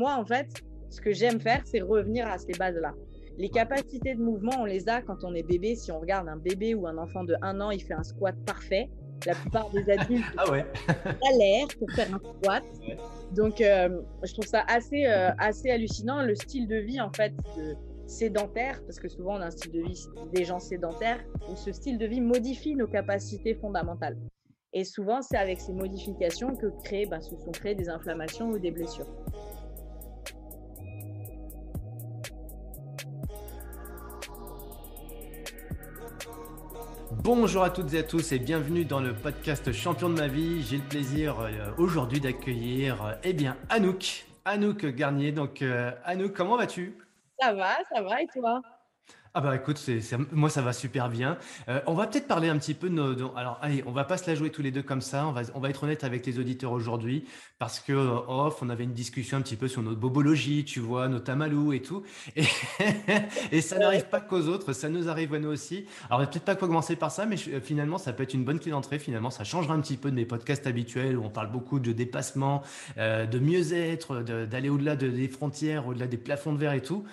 moi, en fait, ce que j'aime faire, c'est revenir à ces bases-là. Les capacités de mouvement, on les a quand on est bébé. Si on regarde un bébé ou un enfant de 1 an, il fait un squat parfait. La plupart des adultes ah ouais. l'air pour faire un squat. Donc, euh, je trouve ça assez, euh, assez hallucinant. Le style de vie, en fait, de sédentaire, parce que souvent on a un style de vie des gens sédentaires, où ce style de vie modifie nos capacités fondamentales. Et souvent, c'est avec ces modifications que créent, bah, se sont créées des inflammations ou des blessures. Bonjour à toutes et à tous et bienvenue dans le podcast Champion de ma vie. J'ai le plaisir euh, aujourd'hui d'accueillir euh, eh bien Anouk, Anouk Garnier. Donc euh, Anouk, comment vas-tu? Ça va, ça va et toi? Ah bah écoute, c'est, moi ça va super bien. Euh, on va peut-être parler un petit peu de nos, Alors allez, on va pas se la jouer tous les deux comme ça. On va, on va être honnête avec les auditeurs aujourd'hui parce que euh, off, on avait une discussion un petit peu sur notre bobologie, tu vois, nos tamalous et tout. Et, et ça n'arrive pas qu'aux autres, ça nous arrive à nous aussi. Alors peut-être pas commencer par ça, mais finalement ça peut être une bonne clé d'entrée. Finalement, ça changera un petit peu de mes podcasts habituels où on parle beaucoup de dépassement, euh, de mieux-être, d'aller au-delà de, des frontières, au-delà des plafonds de verre et tout.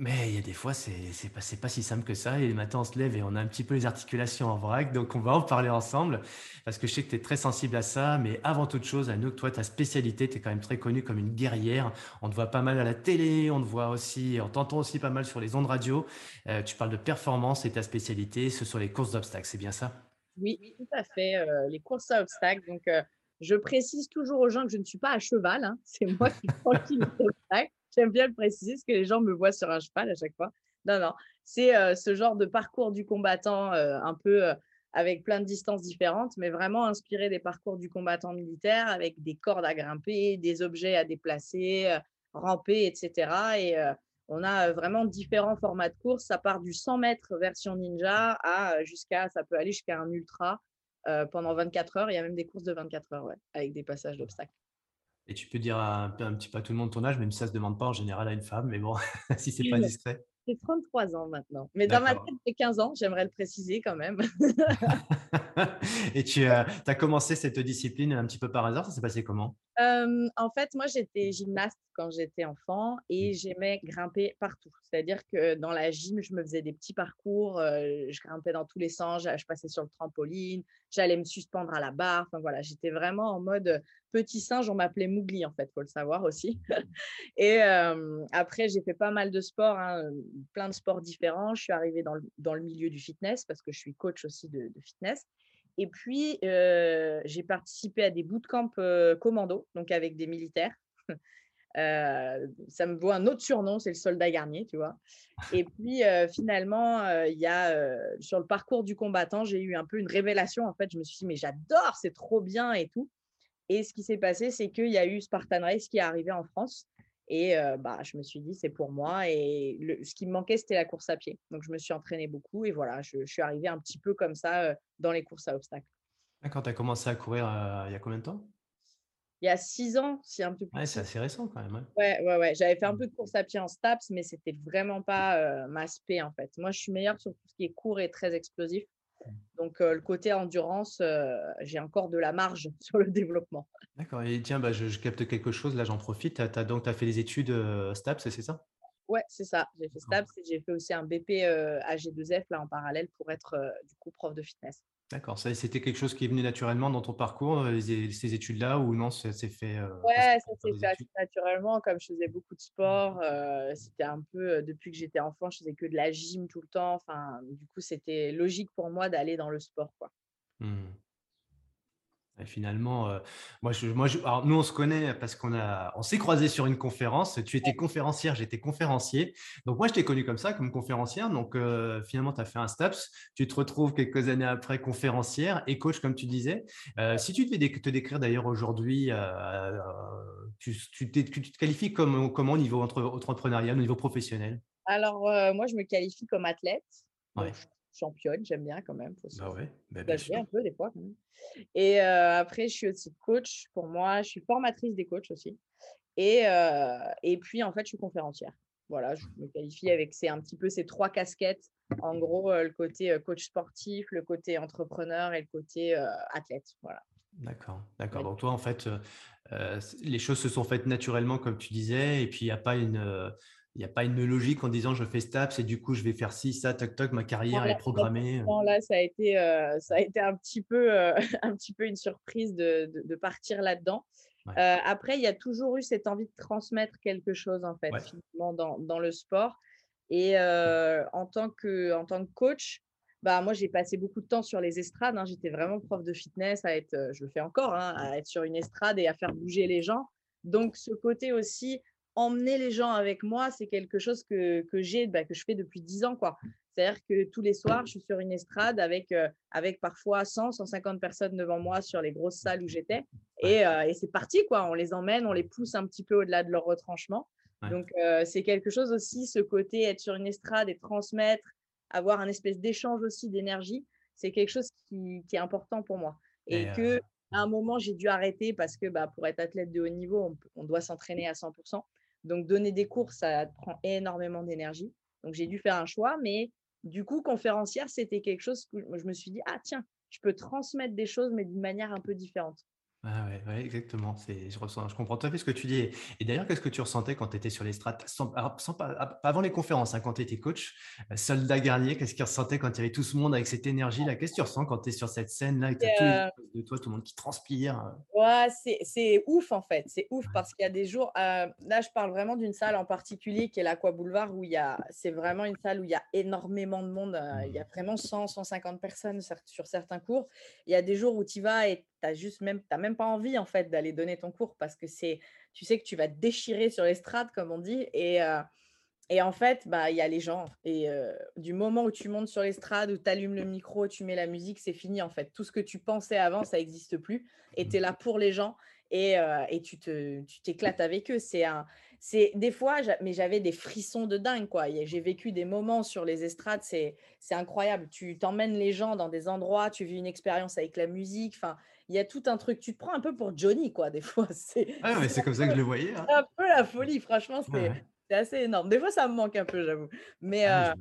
Mais il y a des fois, c'est n'est pas, si simple que ça. Et le matin, on se lève et on a un petit peu les articulations en vrac. Donc, on va en parler ensemble parce que je sais que tu es très sensible à ça. Mais avant toute chose, Anouk, toi, ta spécialité, tu es quand même très connue comme une guerrière. On te voit pas mal à la télé, on te voit aussi, on t'entend aussi pas mal sur les ondes radio. Euh, tu parles de performance et ta spécialité, ce sont les courses d'obstacles. C'est bien ça? Oui, tout à fait. Euh, les courses à obstacles. Donc, euh, je précise toujours aux gens que je ne suis pas à cheval. Hein. C'est moi qui prends les obstacles. J'aime bien le préciser parce que les gens me voient sur un cheval à chaque fois. Non, non, c'est euh, ce genre de parcours du combattant euh, un peu euh, avec plein de distances différentes, mais vraiment inspiré des parcours du combattant militaire avec des cordes à grimper, des objets à déplacer, ramper, etc. Et on a vraiment différents formats de course. Ça part du 100 mètres version ninja à jusqu'à, ça peut aller jusqu'à un ultra pendant 24 heures. Il y a même des courses de 24 heures, ouais, avec des passages d'obstacles. Et tu peux dire un, un, petit peu à tout le monde ton âge, même si ça ne se demande pas en général à une femme, mais bon, si c'est pas discret. J'ai 33 ans maintenant. Mais dans ma tête, j'ai 15 ans, j'aimerais le préciser quand même. Et tu euh, as commencé cette discipline un petit peu par hasard, ça s'est passé comment? En fait, moi, j'étais gymnaste quand j'étais enfant et mmh. j'aimais grimper partout. C'est-à-dire que dans la gym, je me faisais des petits parcours, je grimpais dans tous les sens, je passais sur le trampoline, j'allais me suspendre à la barre. Enfin voilà, j'étais vraiment en mode petit singe. On m'appelait Mougli en fait, faut le savoir aussi. et après, j'ai fait pas mal de sports, hein, plein de sports différents. Je suis arrivée dans le, dans le, milieu du fitness parce que je suis coach aussi de, de fitness. Et puis, j'ai participé à des bootcamps commando, donc avec des militaires. ça me vaut un autre surnom, c'est le soldat garnier, tu vois. Et puis finalement, il y a sur le parcours du combattant, j'ai eu un peu une révélation. En fait, je me suis dit, mais j'adore, c'est trop bien et tout. Et ce qui s'est passé, c'est qu'il y a eu Spartan Race qui est arrivé en France. Et bah, je me suis dit, c'est pour moi. Et ce qui me manquait, c'était la course à pied. Donc, je me suis entraînée beaucoup. Et voilà, je, suis arrivée un petit peu comme ça dans les courses à obstacles. D'accord, tu as commencé à courir il y a combien de temps? Il y a six ans, c'est un peu plus. Ouais, c'est assez récent quand même. Ouais, ouais, ouais. J'avais fait un mmh. peu de course à pied en STAPS, mais c'était vraiment pas ma spé en fait. Moi, je suis meilleure sur tout ce qui est court et très explosif. Donc, le côté endurance, j'ai encore de la marge sur le développement. D'accord. Et tiens, bah, je, capte quelque chose. Là, j'en profite. As, donc, tu as fait des études STAPS, c'est ça? Ouais, c'est ça. J'ai fait STAPS et j'ai fait aussi un BP AG2F là en parallèle pour être du coup prof de fitness. D'accord, ça c'était quelque chose qui est venu naturellement dans ton parcours, euh, ces études-là, ou non, ça s'est fait euh, Ouais, ça s'est fait assez naturellement, comme je faisais beaucoup de sport. Euh, c'était un peu, depuis que j'étais enfant, je faisais que de la gym tout le temps. Enfin, du coup, c'était logique pour moi d'aller dans le sport. Quoi. Mmh. Et finalement, euh, moi, je, moi alors nous, on se connaît parce qu'on a, on s'est croisés sur une conférence. Tu étais conférencière, j'étais conférencier. Donc, moi, je t'ai connu comme ça, comme conférencière. Donc, euh, finalement, tu as fait un STAPS. Tu te retrouves quelques années après conférencière et coach, comme tu disais. Euh, si tu devais te décrire d'ailleurs aujourd'hui, tu, tu, te qualifies comme, comment au niveau entrepreneurial, au niveau professionnel? Alors, moi, je me qualifie comme athlète. Ouais championne, j'aime bien quand même. Faut bah ouais, bah, un peu des fois. Et après, je suis aussi coach pour moi. Je suis formatrice des coachs aussi. Et, et puis, en fait, je suis conférencière. Voilà, je me qualifie avec c'est un petit peu ces trois casquettes. En gros, le côté coach sportif, le côté entrepreneur et le côté athlète. Voilà. D'accord, d'accord. Donc toi, en fait, les choses se sont faites naturellement comme tu disais et puis il y a pas une, il y a pas une logique en disant: «Je fais STAPS et du coup je vais faire ci, ça, toc toc, ma carrière est programmée», là, ça a été, heu, ça a été un petit peu, heu, un petit peu une surprise de de de partir là-dedans. Ouais, Heu, après, il y a toujours eu cette envie de transmettre quelque chose, en fait, ouais, finalement, dans dans le sport et en tant que en tant que coach, bah, moi, j'ai passé beaucoup de temps sur les estrades, hein. J'étais vraiment prof de fitness à être, je le fais encore, hein, à être sur une estrade et à faire bouger les gens. Donc ce côté aussi, emmener les gens avec moi, c'est quelque chose que que j'ai, bah, que je fais depuis 10 ans, quoi. C'est-à-dire que tous les soirs, je suis sur une estrade avec, heu, avec parfois 100-150 personnes devant moi sur les grosses salles où j'étais et, heu, et c'est parti, quoi. On les emmène, on les pousse un petit peu au-delà de leur retranchement. ouais. Donc, heu, c'est quelque chose aussi, ce côté être sur une estrade et transmettre, avoir un espèce d'échange aussi d'énergie, c'est quelque chose qui qui est important pour moi Et et heu, qu'à un moment, j'ai dû arrêter parce que, bah, pour être athlète de haut niveau, on doit s'entraîner à 100 Donc donner des cours, ça prend énormément d'énergie. Donc j'ai dû faire un choix, mais du coup, conférencière, c'était quelque chose que je me suis dit: «Ah tiens, je peux transmettre des choses, mais d'une manière un peu différente». Ah ouais, ouais, exactement, c'est je ressens je comprends tout à fait ce que tu dis et et d'ailleurs, qu'est-ce que tu ressentais quand tu étais sur les strates? Sans alors sans pas a avant les conférences, hein, quand tu étais coach, heu, soldat guerrier, qu'est-ce qu'ils ressentaient quand il y avait tout ce monde avec cette énergie-là? Qu'est-ce que tu ressens quand tu es sur cette scène-là et en face de toi, tout le monde qui transpire, heu? Ouais, c'est ouf en fait, c'est ouf parce qu'il y a des jours, là je parle vraiment d'une salle en particulier qui est l'Aqua Boulevard où il y a c'est vraiment une salle où il y a énormément de monde, il y a Mmh. vraiment 100-150 personnes cer sur certains cours. Il y a des jours où tu vas et tu as juste même tu même pas envie en fait d'aller donner ton cours parce que c'est tu sais que tu vas te déchirer sur l'estrade comme on dit et et en fait, bah, il y a les gens et du moment où tu montes sur l'estrade, où tu allumes le micro, tu mets la musique, c'est fini en fait. Tout ce que tu pensais avant, ça n'existe plus et tu es là pour les gens et et tu te tu t'éclates avec eux. C'est un c'est des fois, mais j'avais des frissons de dingue, quoi. J'ai vécu des moments sur les estrades, c'est c'est incroyable. Tu t'emmènes les gens dans des endroits, tu vis une expérience avec la musique, enfin, il y a tout un truc. Tu te prends un peu pour Johnny, quoi, des fois. C'est Ouais, mais c'est c'est comme ça que je le voyais, hein. c'est un peu la folie, franchement, Ouais, c'est ouais. assez énorme. Des fois, ça me manque un peu, j'avoue. Mais Ah, ouais.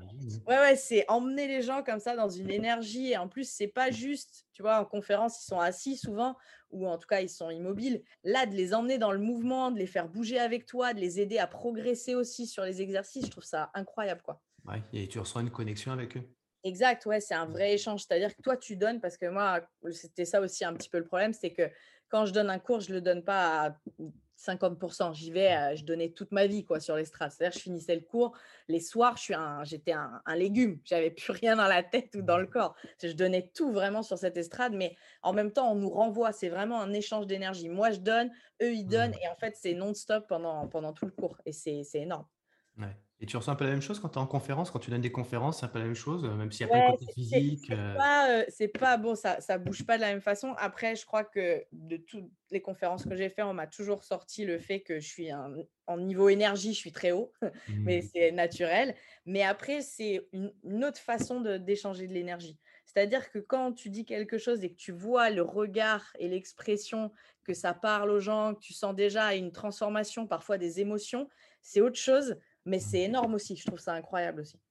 ouais, ouais, c'est emmener les gens comme ça dans une énergie et en plus, c'est pas juste, tu vois, en conférence, ils sont assis souvent ou en tout cas, ils sont immobiles. Là, de les emmener dans le mouvement, de les faire bouger avec toi, de les aider à progresser aussi sur les exercices, je trouve ça incroyable, quoi. Ouais et tu ressens une connexion avec eux? Exact, ouais, c'est un Mmh. vrai échange. C'est-à-dire que toi, tu donnes parce que moi, c'était ça aussi un petit peu le problème, c'est que quand je donne un cours, je le donne pas à 50% J'y vais, heu, je donnais toute ma vie, quoi, sur l'estrade. C'est-à-dire, je finissais le cours, les soirs, je suis un j'étais un un légume. J'avais plus rien dans la tête ou dans le corps. Je donnais tout vraiment sur cette estrade, mais en même temps, on nous renvoie. C'est vraiment un échange d'énergie. Moi, je donne, eux, ils donnent Mmh. et en fait, c'est non-stop pendant pendant tout le cours et c'est c'est énorme. Ouais et tu ressens un peu la même chose quand tu es en conférence? Quand tu donnes des conférences, c'est un peu la même chose, heu, même s'il y a pas le Ouais, côté physique, c'est pas, heu, c'est pas bon, ça ça bouge pas de la même façon. Après, je crois que de toutes les conférences que j'ai fait, on m'a toujours sorti le fait que je suis un en niveau énergie, je suis très haut, mais Mmh. c'est naturel. Mais après, c'est une une autre façon de d'échanger de l'énergie. C'est-à-dire que quand tu dis quelque chose et que tu vois le regard et l'expression, que ça parle aux gens, que tu sens déjà une transformation, parfois des émotions, c'est autre chose, mais Mmh. c'est énorme aussi. Je trouve ça incroyable aussi.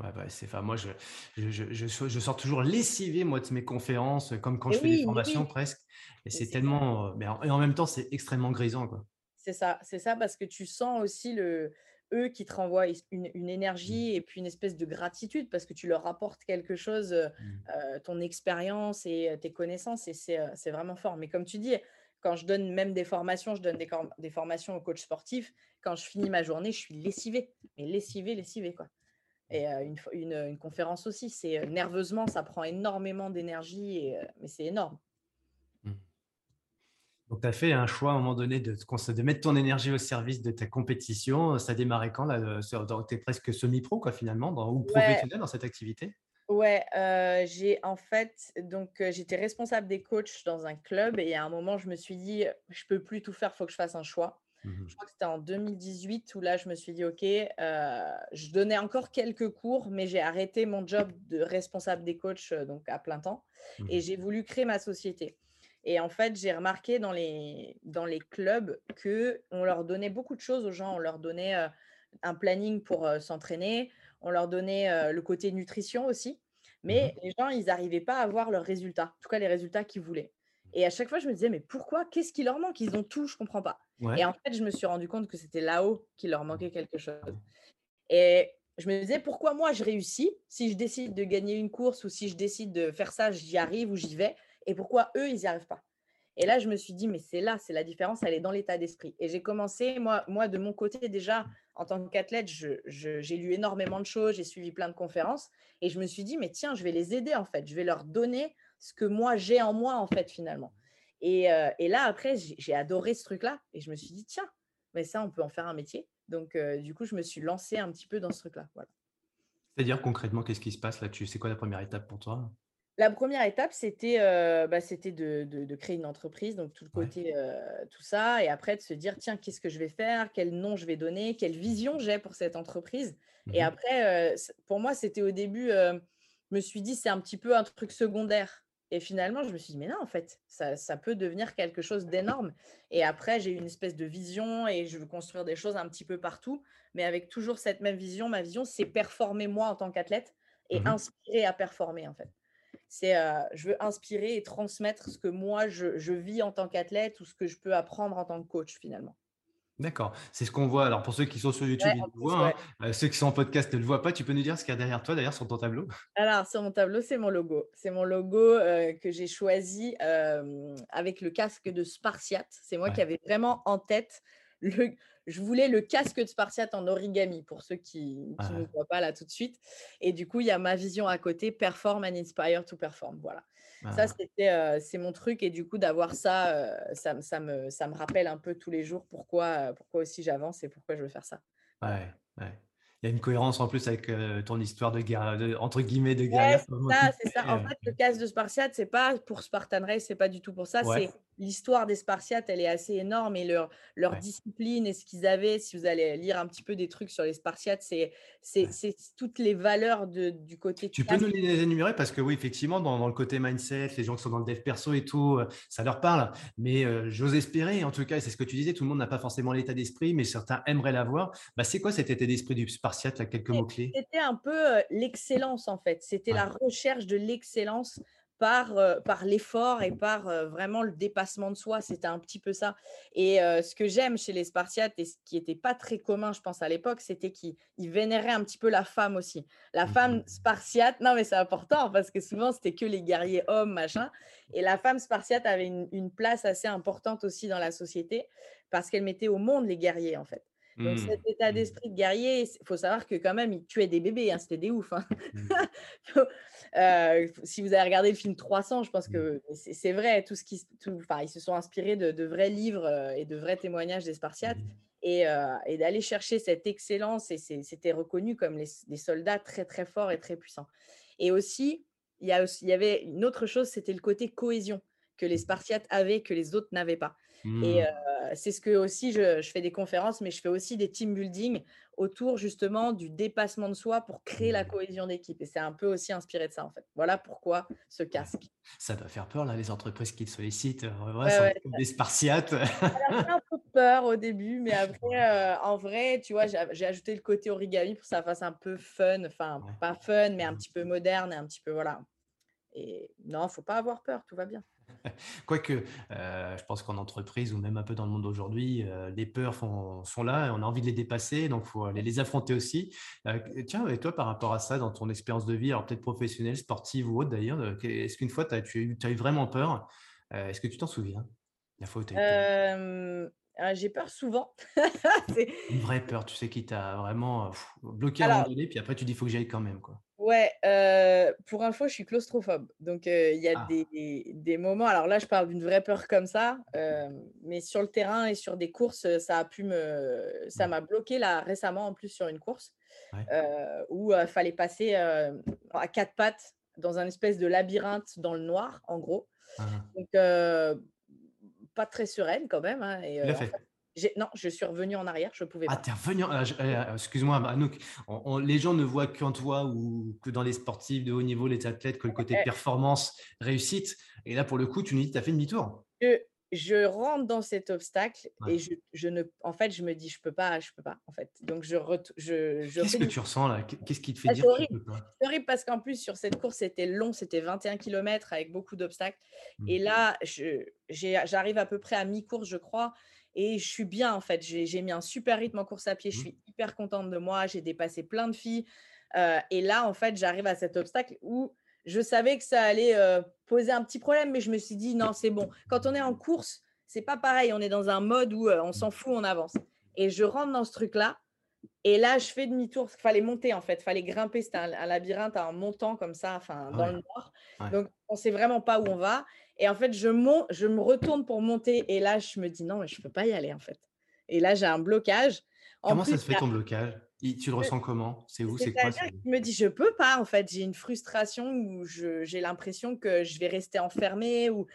Ouais, ouais, c'est enfin moi je je je je so je sors toujours lessivé moi de mes conférences, heu, comme quand je fais des formations oui, presque et c'est tellement, heu, mais en et en même temps, c'est extrêmement grisant, quoi. C'est ça, c'est ça parce que tu sens aussi le eux qui te renvoient une une Mmh. énergie et puis une espèce de gratitude parce que tu leur apportes quelque chose, heu Mmh. ton expérience et tes connaissances et c'est, c'est vraiment fort. Mais comme tu dis, quand je donne même des formations, je donne des formations aux coachs sportifs, quand je finis ma journée, je suis lessivée, mais lessivée, lessivée, quoi. Et heu, une fois une, une conférence aussi, c'est, nerveusement, ça prend énormément d'énergie et mais c'est énorme. Mmh. Donc tu as fait un choix à un moment donné de de mettre ton énergie au service de ta compétition, ça a démarré quand tu es presque semi-pro quoi finalement dans ou Ouais. professionnel dans cette activité? Ouais, j'ai en fait donc j'étais responsable des coachs dans un club et à un moment, je me suis dit: «Je peux plus tout faire, faut que je fasse un choix». Mmh mh. Je crois que c'était en 2018 où là, je me suis dit: «OK», je donnais encore quelques cours, mais j'ai arrêté mon job de responsable des coachs, donc à plein temps Mmh. et j'ai voulu créer ma société et en fait, j'ai remarqué dans les dans les clubs qu'on leur donnait beaucoup de choses aux gens. On leur donnait, un planning pour, s'entraîner, on leur donnait, heu, le côté nutrition aussi mais les gens, ils n'arrivaient pas à avoir leurs résultats, en tout cas les résultats qu'ils voulaient. Et à chaque fois, je me disais, mais pourquoi? Qu'est-ce qui leur manque? Ils ont tout, je ne comprends pas. Et en fait, je me suis rendu compte que c'était là-haut qu'il leur manquait quelque chose. Et je me disais, pourquoi moi, je réussis? Si je décide de gagner une course ou si je décide de faire ça, j'y arrive ou j'y vais, et pourquoi eux, ils n'y arrivent pas? Et là, je me suis dit, mais c'est là, c'est la différence, elle est dans l'état d'esprit. Et j'ai commencé, moi, moi, de mon côté, déjà, en tant qu'athlète, j'ai lu énormément de choses, j'ai suivi plein de conférences. Et je me suis dit, mais tiens, je vais les aider, en fait. Je vais leur donner ce que moi, j'ai en moi, en fait, finalement. Et, euh, là, après, j'ai adoré ce truc-là. Et je me suis dit, tiens, mais ça, on peut en faire un métier. Donc, euh, du coup, je me suis lancée un petit peu dans ce truc-là. C'est-à-dire, concrètement, qu'est-ce qui se passe là-dessus C'est quoi la première étape pour toi? La première étape, c'était euh, bah, de, créer une entreprise, donc tout le côté, euh, tout ça, et après de se dire, tiens, qu'est-ce que je vais faire, quel nom je vais donner, quelle vision j'ai pour cette entreprise? Et mmh après, euh, pour moi, c'était au début, je me suis dit, c'est un petit peu un truc secondaire. Et finalement, je me suis dit, mais non, en fait, ça, ça peut devenir quelque chose d'énorme. Et après, j'ai eu une espèce de vision et je veux construire des choses un petit peu partout, mais avec toujours cette même vision. Ma vision, c'est performer moi en tant qu'athlète et mmh inspirer à performer, en fait. C'est, je veux inspirer et transmettre ce que moi, je, vis en tant qu'athlète ou ce que je peux apprendre en tant que coach finalement. D'accord, c'est ce qu'on voit. Alors pour ceux qui sont sur YouTube, ils le voient. Hein. ceux qui sont en podcast ne le voient pas. Tu peux nous dire ce qu'il y a derrière toi, d'ailleurs, sur ton tableau? Alors sur mon tableau, c'est mon logo. C'est mon logo que j'ai choisi avec le casque de Spartiate. C'est moi qui avais vraiment en tête le, je voulais le casque de Spartiate en origami pour ceux qui, ne ah. voient pas là tout de suite. Et du coup, il y a ma vision à côté, perform and inspire to perform. Voilà. Ça, ah. c'était, euh, c'est mon truc. Et du coup, d'avoir ça, euh, ça, ça, me, ça me rappelle un peu tous les jours pourquoi, euh, pourquoi aussi j'avance et pourquoi je veux faire ça. Ouais, ouais il y a une cohérence en plus avec ton histoire de guerre, entre guillemets, de guerre. c'est ça, c'est ça. En fait, le casque de Spartiate, c'est pas pour Spartan Race, c'est pas du tout pour ça. C'est l'histoire des Spartiates, elle est assez énorme et leur, leur discipline et ce qu'ils avaient. Si vous allez lire un petit peu des trucs sur les Spartiates, c'est c'est toutes les valeurs de, du côté. Tu peux nous les énumérer? Parce que oui, effectivement, dans, dans, le côté mindset, les gens qui sont dans le dev perso et tout, ça leur parle. Mais j'ose espérer, en tout cas, c'est ce que tu disais, tout le monde n'a pas forcément l'état d'esprit, mais certains aimeraient l'avoir. Bah, c'est quoi cet état d'esprit du Spartiate quelques mots-clés? C'était un peu l'excellence, en fait. C'était la recherche de l'excellence par, par l'effort et par vraiment le dépassement de soi. C'était un petit peu ça. Et ce que j'aime chez les Spartiates, et ce qui n'était pas très commun, je pense, à l'époque, c'était qu'ils vénéraient un petit peu la femme aussi. La mmh femme spartiate, non mais c'est important, parce que souvent, c'était que les guerriers hommes, machin. Et la femme spartiate avait une, une place assez importante aussi dans la société, parce qu'elle mettait au monde les guerriers, en fait. Donc mmh. cet état mmh. d'esprit de guerrier, il faut savoir que quand même, il tuait des bébés, hein, c'était des ouf. Hein. Mmh. Euh, si vous avez regardé le film 300, je pense que c'est vrai, tout ce qui, ils se sont inspirés de, vrais livres euh, et de vrais témoignages des Spartiates. Euh, et, d'aller chercher cette excellence, et c'était reconnu comme des soldats très très forts et très puissants. Et aussi, il y, a il y avait une autre chose, c'était le côté cohésion que les Spartiates avaient, que les autres n'avaient pas. Et c'est ce que aussi je, fais des conférences, mais je fais aussi des team building autour justement du dépassement de soi pour créer la mmh. cohésion d'équipe. Et c'est un peu aussi inspiré de ça en fait. Voilà pourquoi ce casque. Ça doit faire peur là, les entreprises qui te sollicitent. Ouais, des Spartiates. Ça fait un peu peur au début, mais après, en vrai, tu vois, j'ai ajouté le côté origami pour que ça fasse un peu fun, enfin pas fun, mais un petit peu moderne et un petit peu voilà. Et non, faut pas avoir peur, tout va bien. Quoique, euh, je pense qu'en entreprise ou même un peu dans le monde d'aujourd'hui, euh, les peurs sont là et on a envie de les dépasser, donc il faut aller les affronter aussi. Euh, tiens, et toi, par rapport à ça, dans ton expérience de vie, alors peut-être professionnelle, sportive ou autre d'ailleurs, est-ce qu'une fois, tu as, eu, as eu vraiment peur Est-ce que tu t'en souviens La fois où ah, j'ai peur souvent. Une vraie peur, tu sais, qui t'a vraiment bloqué à un moment donné, puis après tu dis, il faut que j'aille quand même. Quoi. Ouais, pour info, je suis claustrophobe. Donc, il y a ah. des, des, moments. Alors là, je parle d'une vraie peur comme ça, mais sur le terrain et sur des courses, ça a pu me. Ça m'a bloqué là récemment, en plus, sur une course où il fallait passer à quatre pattes dans un espèce de labyrinthe dans le noir, en gros. Ah. Donc, pas très sereine quand même. Hein, et, non, je suis revenue en arrière, je pouvais ah, pas. Ah, es revenu euh, Excuse-moi, Anouk, les gens ne voient qu'en toi ou que dans les sportifs de haut niveau, les athlètes, que le côté performance, réussite. Et là, pour le coup, tu nous dis, tu as fait demi-tour. je rentre dans cet obstacle et je, je, ne, en fait, je me dis, je peux pas, je peux pas, en fait. Donc, je, je, je Qu'est-ce que tu ressens là? Qu'est-ce qui te fait ah, dire que tu peux pas? C'est horrible parce qu'en plus, sur cette course, c'était long, c'était 21 km avec beaucoup d'obstacles. Et mmh. là, j'arrive à peu près à mi-course, je crois, et je suis bien, en fait. J'ai mis un super rythme en course à pied, je mmh. suis hyper contente de moi, j'ai dépassé plein de filles. Euh, et là, en fait, j'arrive à cet obstacle où je savais que ça allait euh, poser un petit problème, mais je me suis dit non, c'est bon. Quand on est en course, c'est pas pareil. On est dans un mode où euh, on s'en fout, on avance. Et je rentre dans ce truc-là. Et là, je fais demi-tour. Il fallait monter en fait, il fallait grimper. C'était un, labyrinthe en montant comme ça, enfin dans le noir. Donc on sait vraiment pas où on va. Et en fait, je monte, je me retourne pour monter. Et là, je me dis non, mais je peux pas y aller en fait. Et là, j'ai un blocage. Comment ça se fait ton blocage? Tu le ressens comment? C'est où? C'est quoi Je me dis, je peux pas, en fait. J'ai une frustration où j'ai l'impression que je vais rester enfermée ou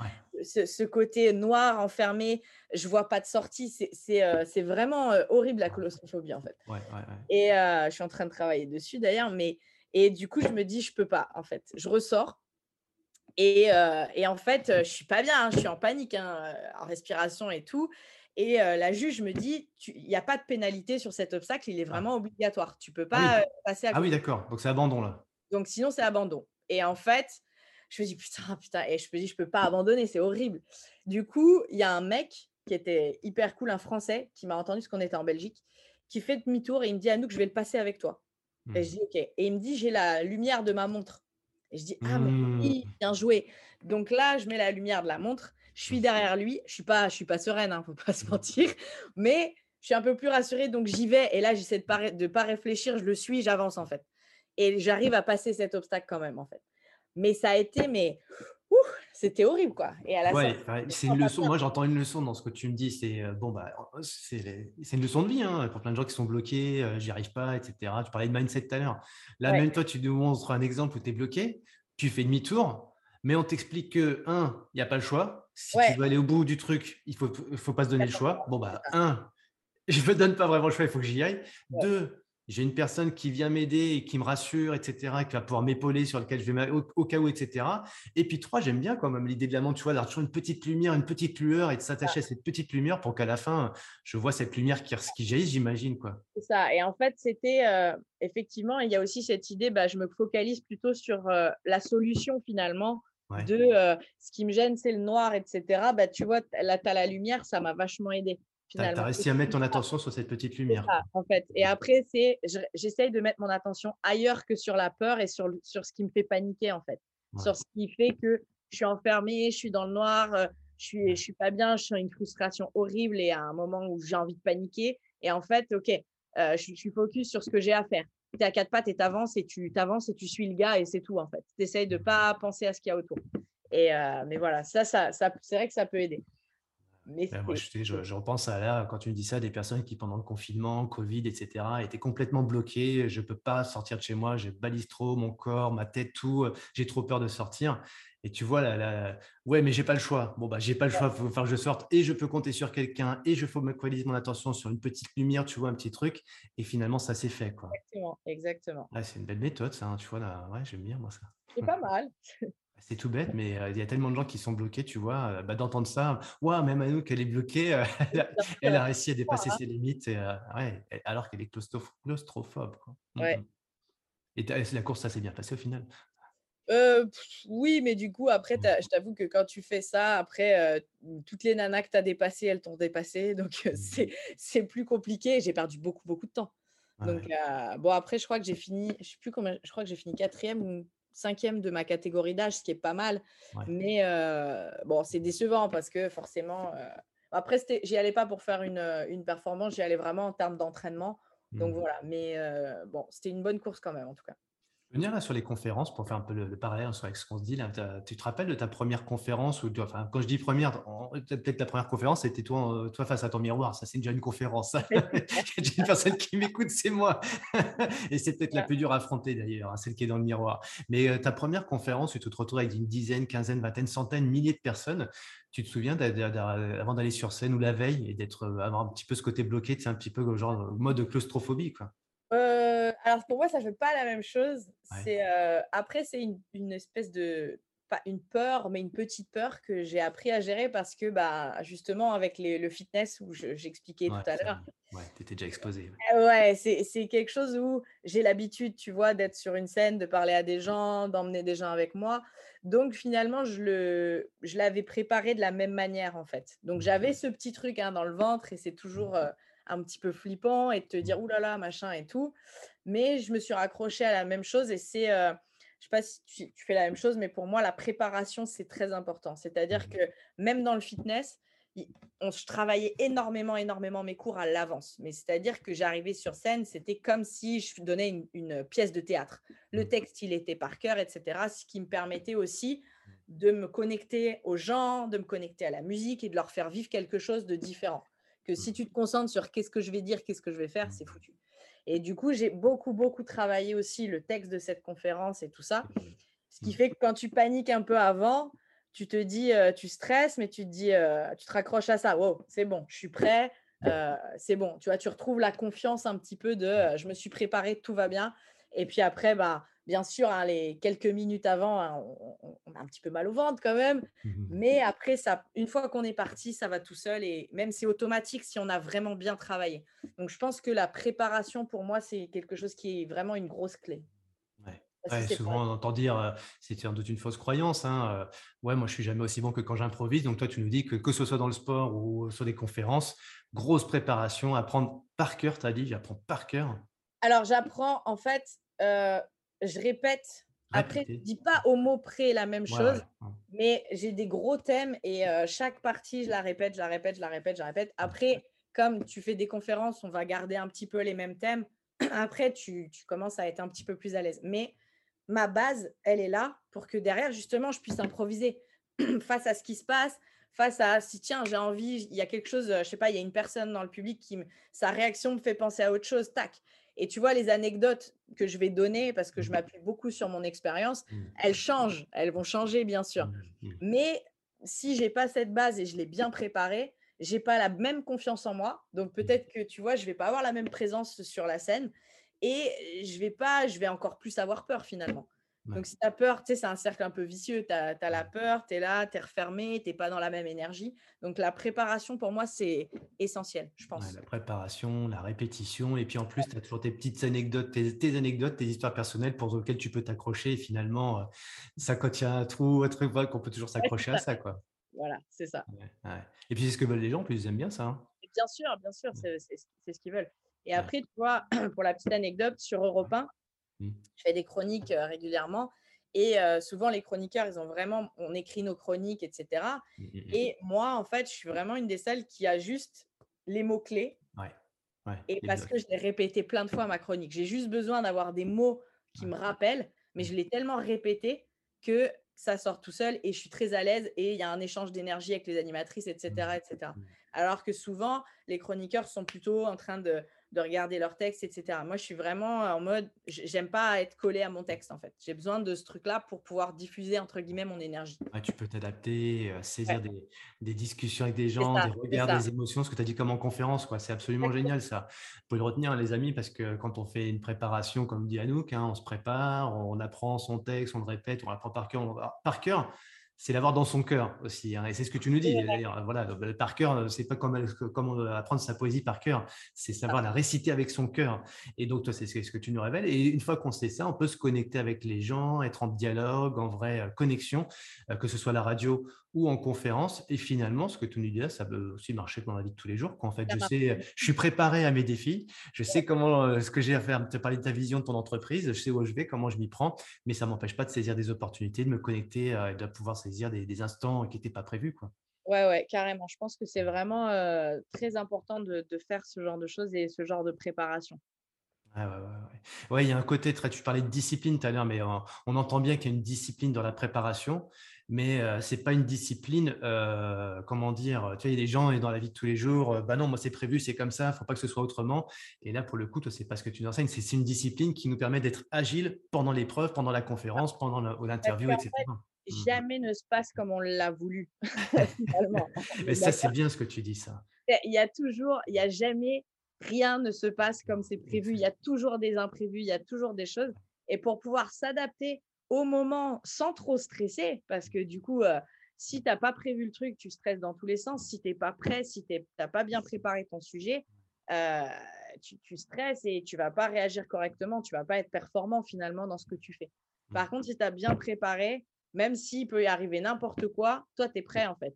ce, côté noir enfermé, je vois pas de sortie. C'est euh, vraiment euh, horrible la claustrophobie, en fait. et euh, je suis en train de travailler dessus d'ailleurs, mais et du coup, je me dis, je peux pas, en fait. Je ressors. Et, et en fait, je suis pas bien, hein, je suis en panique, hein, en respiration et tout. Et la juge me dit, il n'y a pas de pénalité sur cet obstacle, il est ah. vraiment obligatoire. Tu ne peux ah pas passer à. Ah oui, d'accord. Donc c'est abandon là. Donc sinon, c'est abandon. Et en fait, je me dis, putain, putain. Et je me dis, je ne peux pas abandonner, c'est horrible. Du coup, il y a un mec qui était hyper cool, un Français, qui m'a entendu ce qu'on était en Belgique, qui fait demi-tour et il me dit, Anouk, je vais le passer avec toi. Et je mmh. dis, OK. Et il me dit, j'ai la lumière de ma montre. Et je dis, ah, mais mmh. bien joué. Donc là, je mets la lumière de la montre je suis derrière lui. Je suis pas, je suis pas sereine, ne hein, faut pas se mentir, mais je suis un peu plus rassurée, donc j'y vais. Et là, j'essaie de ne pas réfléchir, je le suis, j'avance en fait. Et j'arrive à passer cet obstacle quand même en fait. Mais ça a été, mais c'était horrible quoi. Et à la ouais, c'est une leçon. Moi, j'entends une leçon dans ce que tu me dis. C'est euh, bon, bah, c'est une leçon de vie hein, pour plein de gens qui sont bloqués, euh, j'y arrive pas, etc. Tu parlais de mindset tout à l'heure. Là, même toi, tu nous montres un exemple où tu es bloqué, tu fais demi-tour, mais on t'explique que, un, il n'y a pas le choix. Si tu veux aller au bout du truc, il ne faut, faut pas se donner le choix. Bon, bah, un, je ne me donne pas vraiment le choix, il faut que j'y aille. Deux, j'ai une personne qui vient m'aider et qui me rassure, etc., qui va pouvoir m'épauler sur lequel je vais au, cas où, etc. Et puis trois, j'aime bien quand même l'idée de la montre, tu vois, d'avoir toujours une petite lumière, une petite lueur et de s'attacher à cette petite lumière pour qu'à la fin, je vois cette lumière qui, qui jaillit, j'imagine. quoi. C'est ça. Et en fait, c'était euh, effectivement, il y a aussi cette idée, bah, je me focalise plutôt sur euh, la solution finalement de ce qui me gêne, c'est le noir, etc. Bah, tu vois, là, tu as la lumière, ça m'a vachement aidé. Tu as, réussi à mettre ton attention sur cette petite lumière. en fait. Et après, c'est j'essaye de mettre mon attention ailleurs que sur la peur et sur, sur ce qui me fait paniquer, en fait. Sur ce qui fait que je suis enfermée, je suis dans le noir, je suis, je suis pas bien, je sens une frustration horrible et à un moment où j'ai envie de paniquer. Et en fait, OK, je, je suis focus sur ce que j'ai à faire tu es à quatre pattes et tu avances et tu t'avances et tu suis le gars et c'est tout en fait. Tu essayes de pas penser à ce qu'il y a autour. Et euh, mais voilà, ça, ça, ça c'est vrai que ça peut aider. Mais moi, je, je, repense à là, quand tu me dis ça, des personnes qui, pendant le confinement, Covid, etc., étaient complètement bloquées. Je ne peux pas sortir de chez moi, j'ai balise trop mon corps, ma tête, tout. J'ai trop peur de sortir. Et tu vois, là, ouais, mais j'ai pas le choix. Bon, bah, j'ai pas le choix, il faut faire que je sorte et je peux compter sur quelqu'un et je focaliser mon attention sur une petite lumière, tu vois, un petit truc. Et finalement, ça s'est fait. Quoi. Exactement, exactement. c'est une belle méthode, ça. Hein, tu vois, là, ouais, j'aime bien, moi, ça. C'est pas mal. C'est tout bête, mais il y a tellement de gens qui sont bloqués, tu vois, bah, d'entendre ça. Ouais, même à nous qu'elle est bloquée, elle, a, réussi à dépasser ses limites, ouais, alors qu'elle est claustrophobe. Quoi. Mmh ouais. Et la course, ça s'est bien passé au final? Oui, mais du coup, après, mmh. je t'avoue que quand tu fais ça, après, toutes les nanas que tu as dépassées, elles t'ont dépassé. Donc, mmh. c'est plus compliqué. J'ai perdu beaucoup, beaucoup de temps. Donc, bon, après, je crois que j'ai fini, je sais plus combien, je crois que j'ai fini quatrième ou cinquième de ma catégorie d'âge, ce qui est pas mal. Mais bon, c'est décevant parce que forcément, après, j'y allais pas pour faire une, une performance, j'y allais vraiment en termes d'entraînement. Donc mmh. voilà, mais bon, c'était une bonne course quand même, en tout cas venir là sur les conférences pour faire un peu le, parallèle avec ce qu'on se dit là. Tu te rappelles de ta première conférence ou enfin, quand je dis première, peut-être la première conférence, c'était toi, euh, toi face à ton miroir. Ça, c'est déjà une conférence. J'ai une personne qui m'écoute, c'est moi. Et c'est peut-être la plus dure à affronter d'ailleurs, hein, celle qui est dans le miroir. Mais euh, ta première conférence, où tu te retrouves avec une dizaine, quinzaine, vingtaine, centaine, milliers de personnes. Tu te souviens avant d'aller sur scène ou la veille et d'être euh, avoir un petit peu ce côté bloqué, c'est un petit peu genre mode claustrophobie quoi? Alors pour moi, ça ne fait pas la même chose. C'est après, c'est une, espèce de pas une peur, mais une petite peur que j'ai appris à gérer parce que bah, justement avec le fitness où j'expliquais tout à l'heure. Ouais, tu étais déjà exposé. Ouais, c'est quelque chose où j'ai l'habitude, tu vois, d'être sur une scène, de parler à des gens, d'emmener des gens avec moi. Donc finalement, je le, je l'avais préparé de la même manière en fait. Donc j'avais ce petit truc hein, dans le ventre et c'est toujours euh, un petit peu flippant et de te dire oulala machin et tout. Mais je me suis raccrochée à la même chose et c'est euh, je sais pas si tu, fais la même chose, mais pour moi, la préparation, c'est très important. C'est-à-dire mmh que même dans le fitness, on, je travaillais énormément, énormément mes cours à l'avance. Mais c'est-à-dire que j'arrivais sur scène, c'était comme si je donnais une, pièce de théâtre. Le mmh. texte, il était par cœur, etc. Ce qui me permettait aussi de me connecter aux gens, de me connecter à la musique et de leur faire vivre quelque chose de différent. Que si mmh. tu te concentres sur qu'est-ce que je vais dire, qu'est-ce que je vais faire, c'est foutu. Et du coup, j'ai beaucoup, beaucoup travaillé aussi le texte de cette conférence et tout ça. Ce qui mmh. fait que quand tu paniques un peu avant, tu te dis, euh, tu stresses, mais tu te dis, euh, tu te raccroches à ça. Wow, c'est bon, je suis prêt, euh, c'est bon. Tu vois, tu retrouves la confiance un petit peu de, je me suis préparé, tout va bien. Et puis après, bah, bien sûr, hein, les quelques minutes avant, hein, on, a un petit peu mal au ventre quand même. Mmh mais après, ça, une fois qu'on est parti, ça va tout seul. Et même c'est automatique si on a vraiment bien travaillé. Donc, je pense que la préparation, pour moi, c'est quelque chose qui est vraiment une grosse clé. Ouais. souvent, on entend dire, c'est sans doute une fausse croyance. Hein, ouais, moi, je suis jamais aussi bon que quand j'improvise. Donc, toi, tu nous dis que que ce soit dans le sport ou sur des conférences, grosse préparation, apprendre par cœur, tu as dit, j'apprends par cœur. Alors, j'apprends, en fait, je répète. Après, je ne dis pas au mot près la même chose, mais j'ai des gros thèmes et chaque partie, je la répète, je la répète, je la répète, je la répète. Après, comme tu fais des conférences, on va garder un petit peu les mêmes thèmes. Après, tu, tu commences à être un petit peu plus à l'aise. Mais ma base, elle est là pour que derrière, justement, je puisse improviser face à ce qui se passe, face à si tiens, j'ai envie, il y a quelque chose, je sais pas, il y a une personne dans le public qui, sa réaction me fait penser à autre chose, tac. Et tu vois, les anecdotes que je vais donner, parce que je mmh m'appuie beaucoup sur mon expérience, mmh. elles changent, elles vont changer, bien sûr. Mmh, Mais si j'ai pas cette base et je l'ai bien préparée, j'ai pas la même confiance en moi. Donc peut-être que tu vois, je vais pas avoir la même présence sur la scène et je vais pas, je vais encore plus avoir peur finalement. Donc, si tu as peur, tu sais, c'est un cercle un peu vicieux. Tu as, la peur, tu es là, tu es refermé, tu n'es pas dans la même énergie. Donc, la préparation, pour moi, c'est essentiel, je pense. la préparation, la répétition. Et puis, en plus, tu as toujours tes petites anecdotes, tes, anecdotes, tes histoires personnelles pour lesquelles tu peux t'accrocher. Et finalement, euh, ça, quand il y a un trou, un truc, qu'on peut toujours s'accrocher à ça. Quoi. Voilà, c'est ça. Et puis, c'est ce que veulent les gens. En plus, ils aiment bien ça. Hein. Bien sûr, bien sûr, c'est ce qu'ils veulent. Et après, tu vois, pour la petite anecdote, sur Europe 1, Mmh. Je fais des chroniques régulièrement. Et souvent, les chroniqueurs, ils ont vraiment, on écrit nos chroniques, etc. Mmh, mmh, et moi, en fait, je suis vraiment une des celles qui a juste les mots-clés. et parce que je l'ai répété plein de fois ma chronique. J'ai juste besoin d'avoir des mots qui me rappellent, mais je l'ai tellement répété que ça sort tout seul et je suis très à l'aise et il y a un échange d'énergie avec les animatrices, etc., etc. Alors que souvent, les chroniqueurs sont plutôt en train de de regarder leurs textes, etc. Moi, je suis vraiment en mode, j'aime pas être collé à mon texte, en fait. J'ai besoin de ce truc-là pour pouvoir diffuser, entre guilits mon énergie. tu peux t'adapter, euh, saisir des, discussions avec des gens, des regards, des émotions, ce que tu as dit comme en conférence, quoi. C'est absolument génial, ça. Vous pouvez le retenir, les amis, parce que quand on fait une préparation, comme dit Anouk, hein, on se prépare, on apprend son texte, on le répète, on l'apprend par cœur. par cœur, c'est l'avoir dans son cœur aussi. Hein, et c'est ce que tu nous dis. D'ailleurs, voilà, par cœur, c'est pas comme, comme apprendre sa poésie par cœur, c'est savoir la réciter avec son cœur. Et donc, toi, c'est ce que tu nous révèles. Et une fois qu'on sait ça, on peut se connecter avec les gens, être en dialogue, en vraie euh, connexion, euh, que ce soit la radio ou en conférence. Et finalement, ce que tu nous dis là, ça peut aussi marcher dans la vie de tous les jours. Qu'en fait, je sais, je suis préparé à mes défis, je sais comment, euh, ce que j'ai à faire, te parler de ta vision de ton entreprise, je sais où je vais, comment je m'y prends, mais ça m'empêche pas de saisir des opportunités, de me connecter et de pouvoir saisir des, instants qui n'étaient pas prévus. Quoi. Ouais, ouais, carrément. Je pense que c'est vraiment euh, très important de, faire ce genre de choses et ce genre de préparation. Ouais, ouais, ouais, ouais. il y a un côté très. Tu parlais de discipline tout à l'heure, mais on, on entend bien qu'il y a une discipline dans la préparation mais ce c'est pas une discipline, comment dire, tu vois, il y a des gens et dans la vie de tous les jours, bah non, moi c'est prévu, c'est comme ça, il faut pas que ce soit autrement. Et là, pour le coup, toi, c'est pas ce que tu enseignes, c'est une discipline qui nous permet d'être agile pendant l'épreuve, pendant la conférence, pendant l'interview, etc. jamais ne se passe comme on l'a voulu. Mais ça, c'est bien ce que tu dis, ça. Il y a toujours, il y a jamais, rien ne se passe comme c'est prévu. Il y a toujours des imprévus, il y a toujours des choses. Et pour pouvoir s'adapter au moment sans trop stresser, parce que du coup, euh, si tu n'as pas prévu le truc, tu stresses dans tous les sens. Si tu n'es pas prêt, si tu n'as pas bien préparé ton sujet, euh, tu, stresses et tu vas pas réagir correctement, tu vas pas être performant finalement dans ce que tu fais. Par contre, si tu as bien préparé, même s'il peut y arriver n'importe quoi, toi, tu es prêt en fait.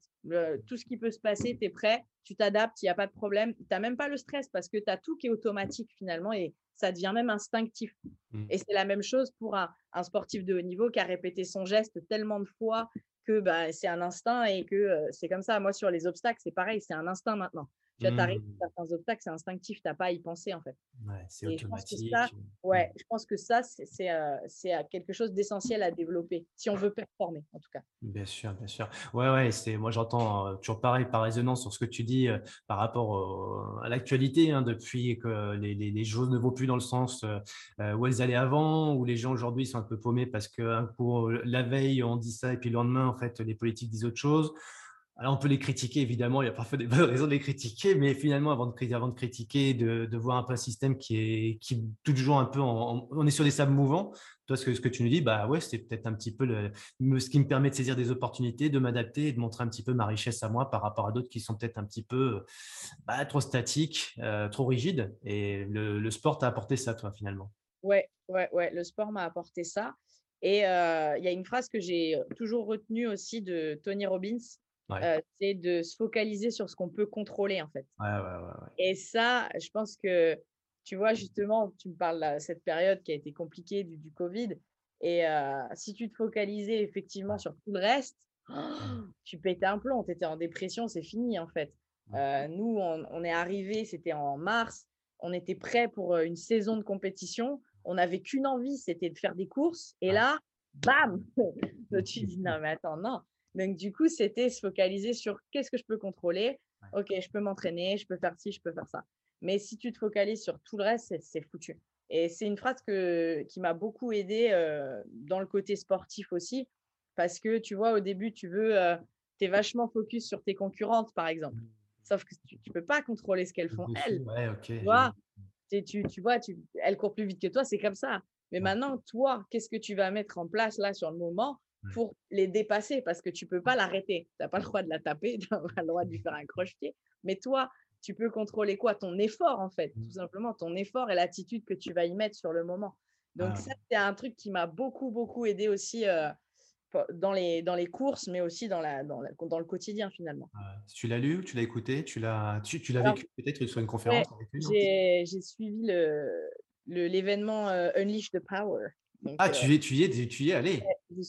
tout ce qui peut se passer, tu es prêt, tu t'adaptes, il n'y a pas de problème. Tu n'as même pas le stress parce que tu as tout qui est automatique finalement et ça devient même instinctif. Mmh. Et c'est la même chose pour un, un, sportif de haut niveau qui a répété son geste tellement de fois que bah, c'est un instinct et que euh, c'est comme ça. Moi, sur les obstacles, c'est pareil, c'est un instinct maintenant. Tu vois, arrives mmh. certains obstacles, c'est instinctif, tu n'as pas à y penser en fait. Ouais, c'est automatique. Je ça, ouais, je pense que ça, c'est euh, euh, quelque chose d'essentiel à développer, si on veut performer en tout cas. Bien sûr, bien sûr. Ouais, ouais, c'est, moi j'entends euh, toujours pareil par résonance sur ce que tu dis par rapport à l'actualité, hein, depuis que les, les, choses ne vont plus dans le sens où elles allaient avant, où les gens aujourd'hui sont un peu paumés parce que pour la veille on dit ça et puis le lendemain, en fait, les politiques disent autre chose. Alors, on peut les critiquer, évidemment, il y a parfois des bonnes raisons de les critiquer, mais finalement, avant de, critiquer, de, voir un peu un système qui est qui toujours un peu, on est sur des sables mouvants. Toi, ce que, tu nous dis, bah ouais, c'est peut-être un petit peu ce qui me permet de saisir des opportunités, de m'adapter et de montrer un petit peu ma richesse à moi par rapport à d'autres qui sont peut-être un petit peu bah, trop statiques, euh, trop rigides. Et le, sport t'a apporté ça, toi, finalement. Ouais, ouais, ouais, le sport m'a apporté ça. Et euh, il y a une phrase que j'ai toujours retenue aussi de Tony Robbins c'est de se focaliser sur ce qu'on peut contrôler, en fait. Et ça, je pense que, tu vois, justement, tu me parles de cette période qui a été compliquée du, du Covid. Et si tu te focalisais effectivement sur tout le reste, tu pétais un plomb, tu étais en dépression, c'est fini, en fait. nous, on, on est arrivé, c'était en mars, on était prêt pour une saison de compétition. On n'avait qu'une envie, c'était de faire des courses. Et là, bam Tu dis, non, mais attends, non, donc, du coup, c'était se focaliser sur qu'est-ce que je peux contrôler. Ok, je peux m'entraîner, je peux faire ci, je peux faire ça. Mais si tu te focalises sur tout le reste, c'est foutu. Et c'est une phrase que, qui m'a beaucoup aidé euh, dans le côté sportif aussi. Parce que tu vois, au début, tu veux, euh, tu es vachement focus sur tes concurrentes, par exemple. Mmh. Sauf que tu ne peux pas contrôler ce qu'elles font, elles. tu vois, tu, tu, vois tu, elles courent plus vite que toi, c'est comme ça. Mais maintenant, toi, qu'est-ce que tu vas mettre en place là sur le moment? Pour les dépasser parce que tu peux pas l'arrêter. Tu n'as pas le droit de la taper, tu n'as pas le droit de lui faire un croche-pied. Mais toi, tu peux contrôler quoi? Ton effort, en fait, tout mmh. simplement, ton effort et l'attitude que tu vas y mettre sur le moment. Donc, ah. ça, c'est un truc qui m'a beaucoup, beaucoup aidé aussi euh, dans, les, dans les courses, mais aussi dans, la, dans, dans le quotidien, finalement. tu l'as lu, tu l'as écouté, tu l'as tu, tu vécu peut-être sur une conférence J'ai suivi l'événement le, euh, Unleash the Power. Ah, euh, tu, es, tu, y es, tu y es allé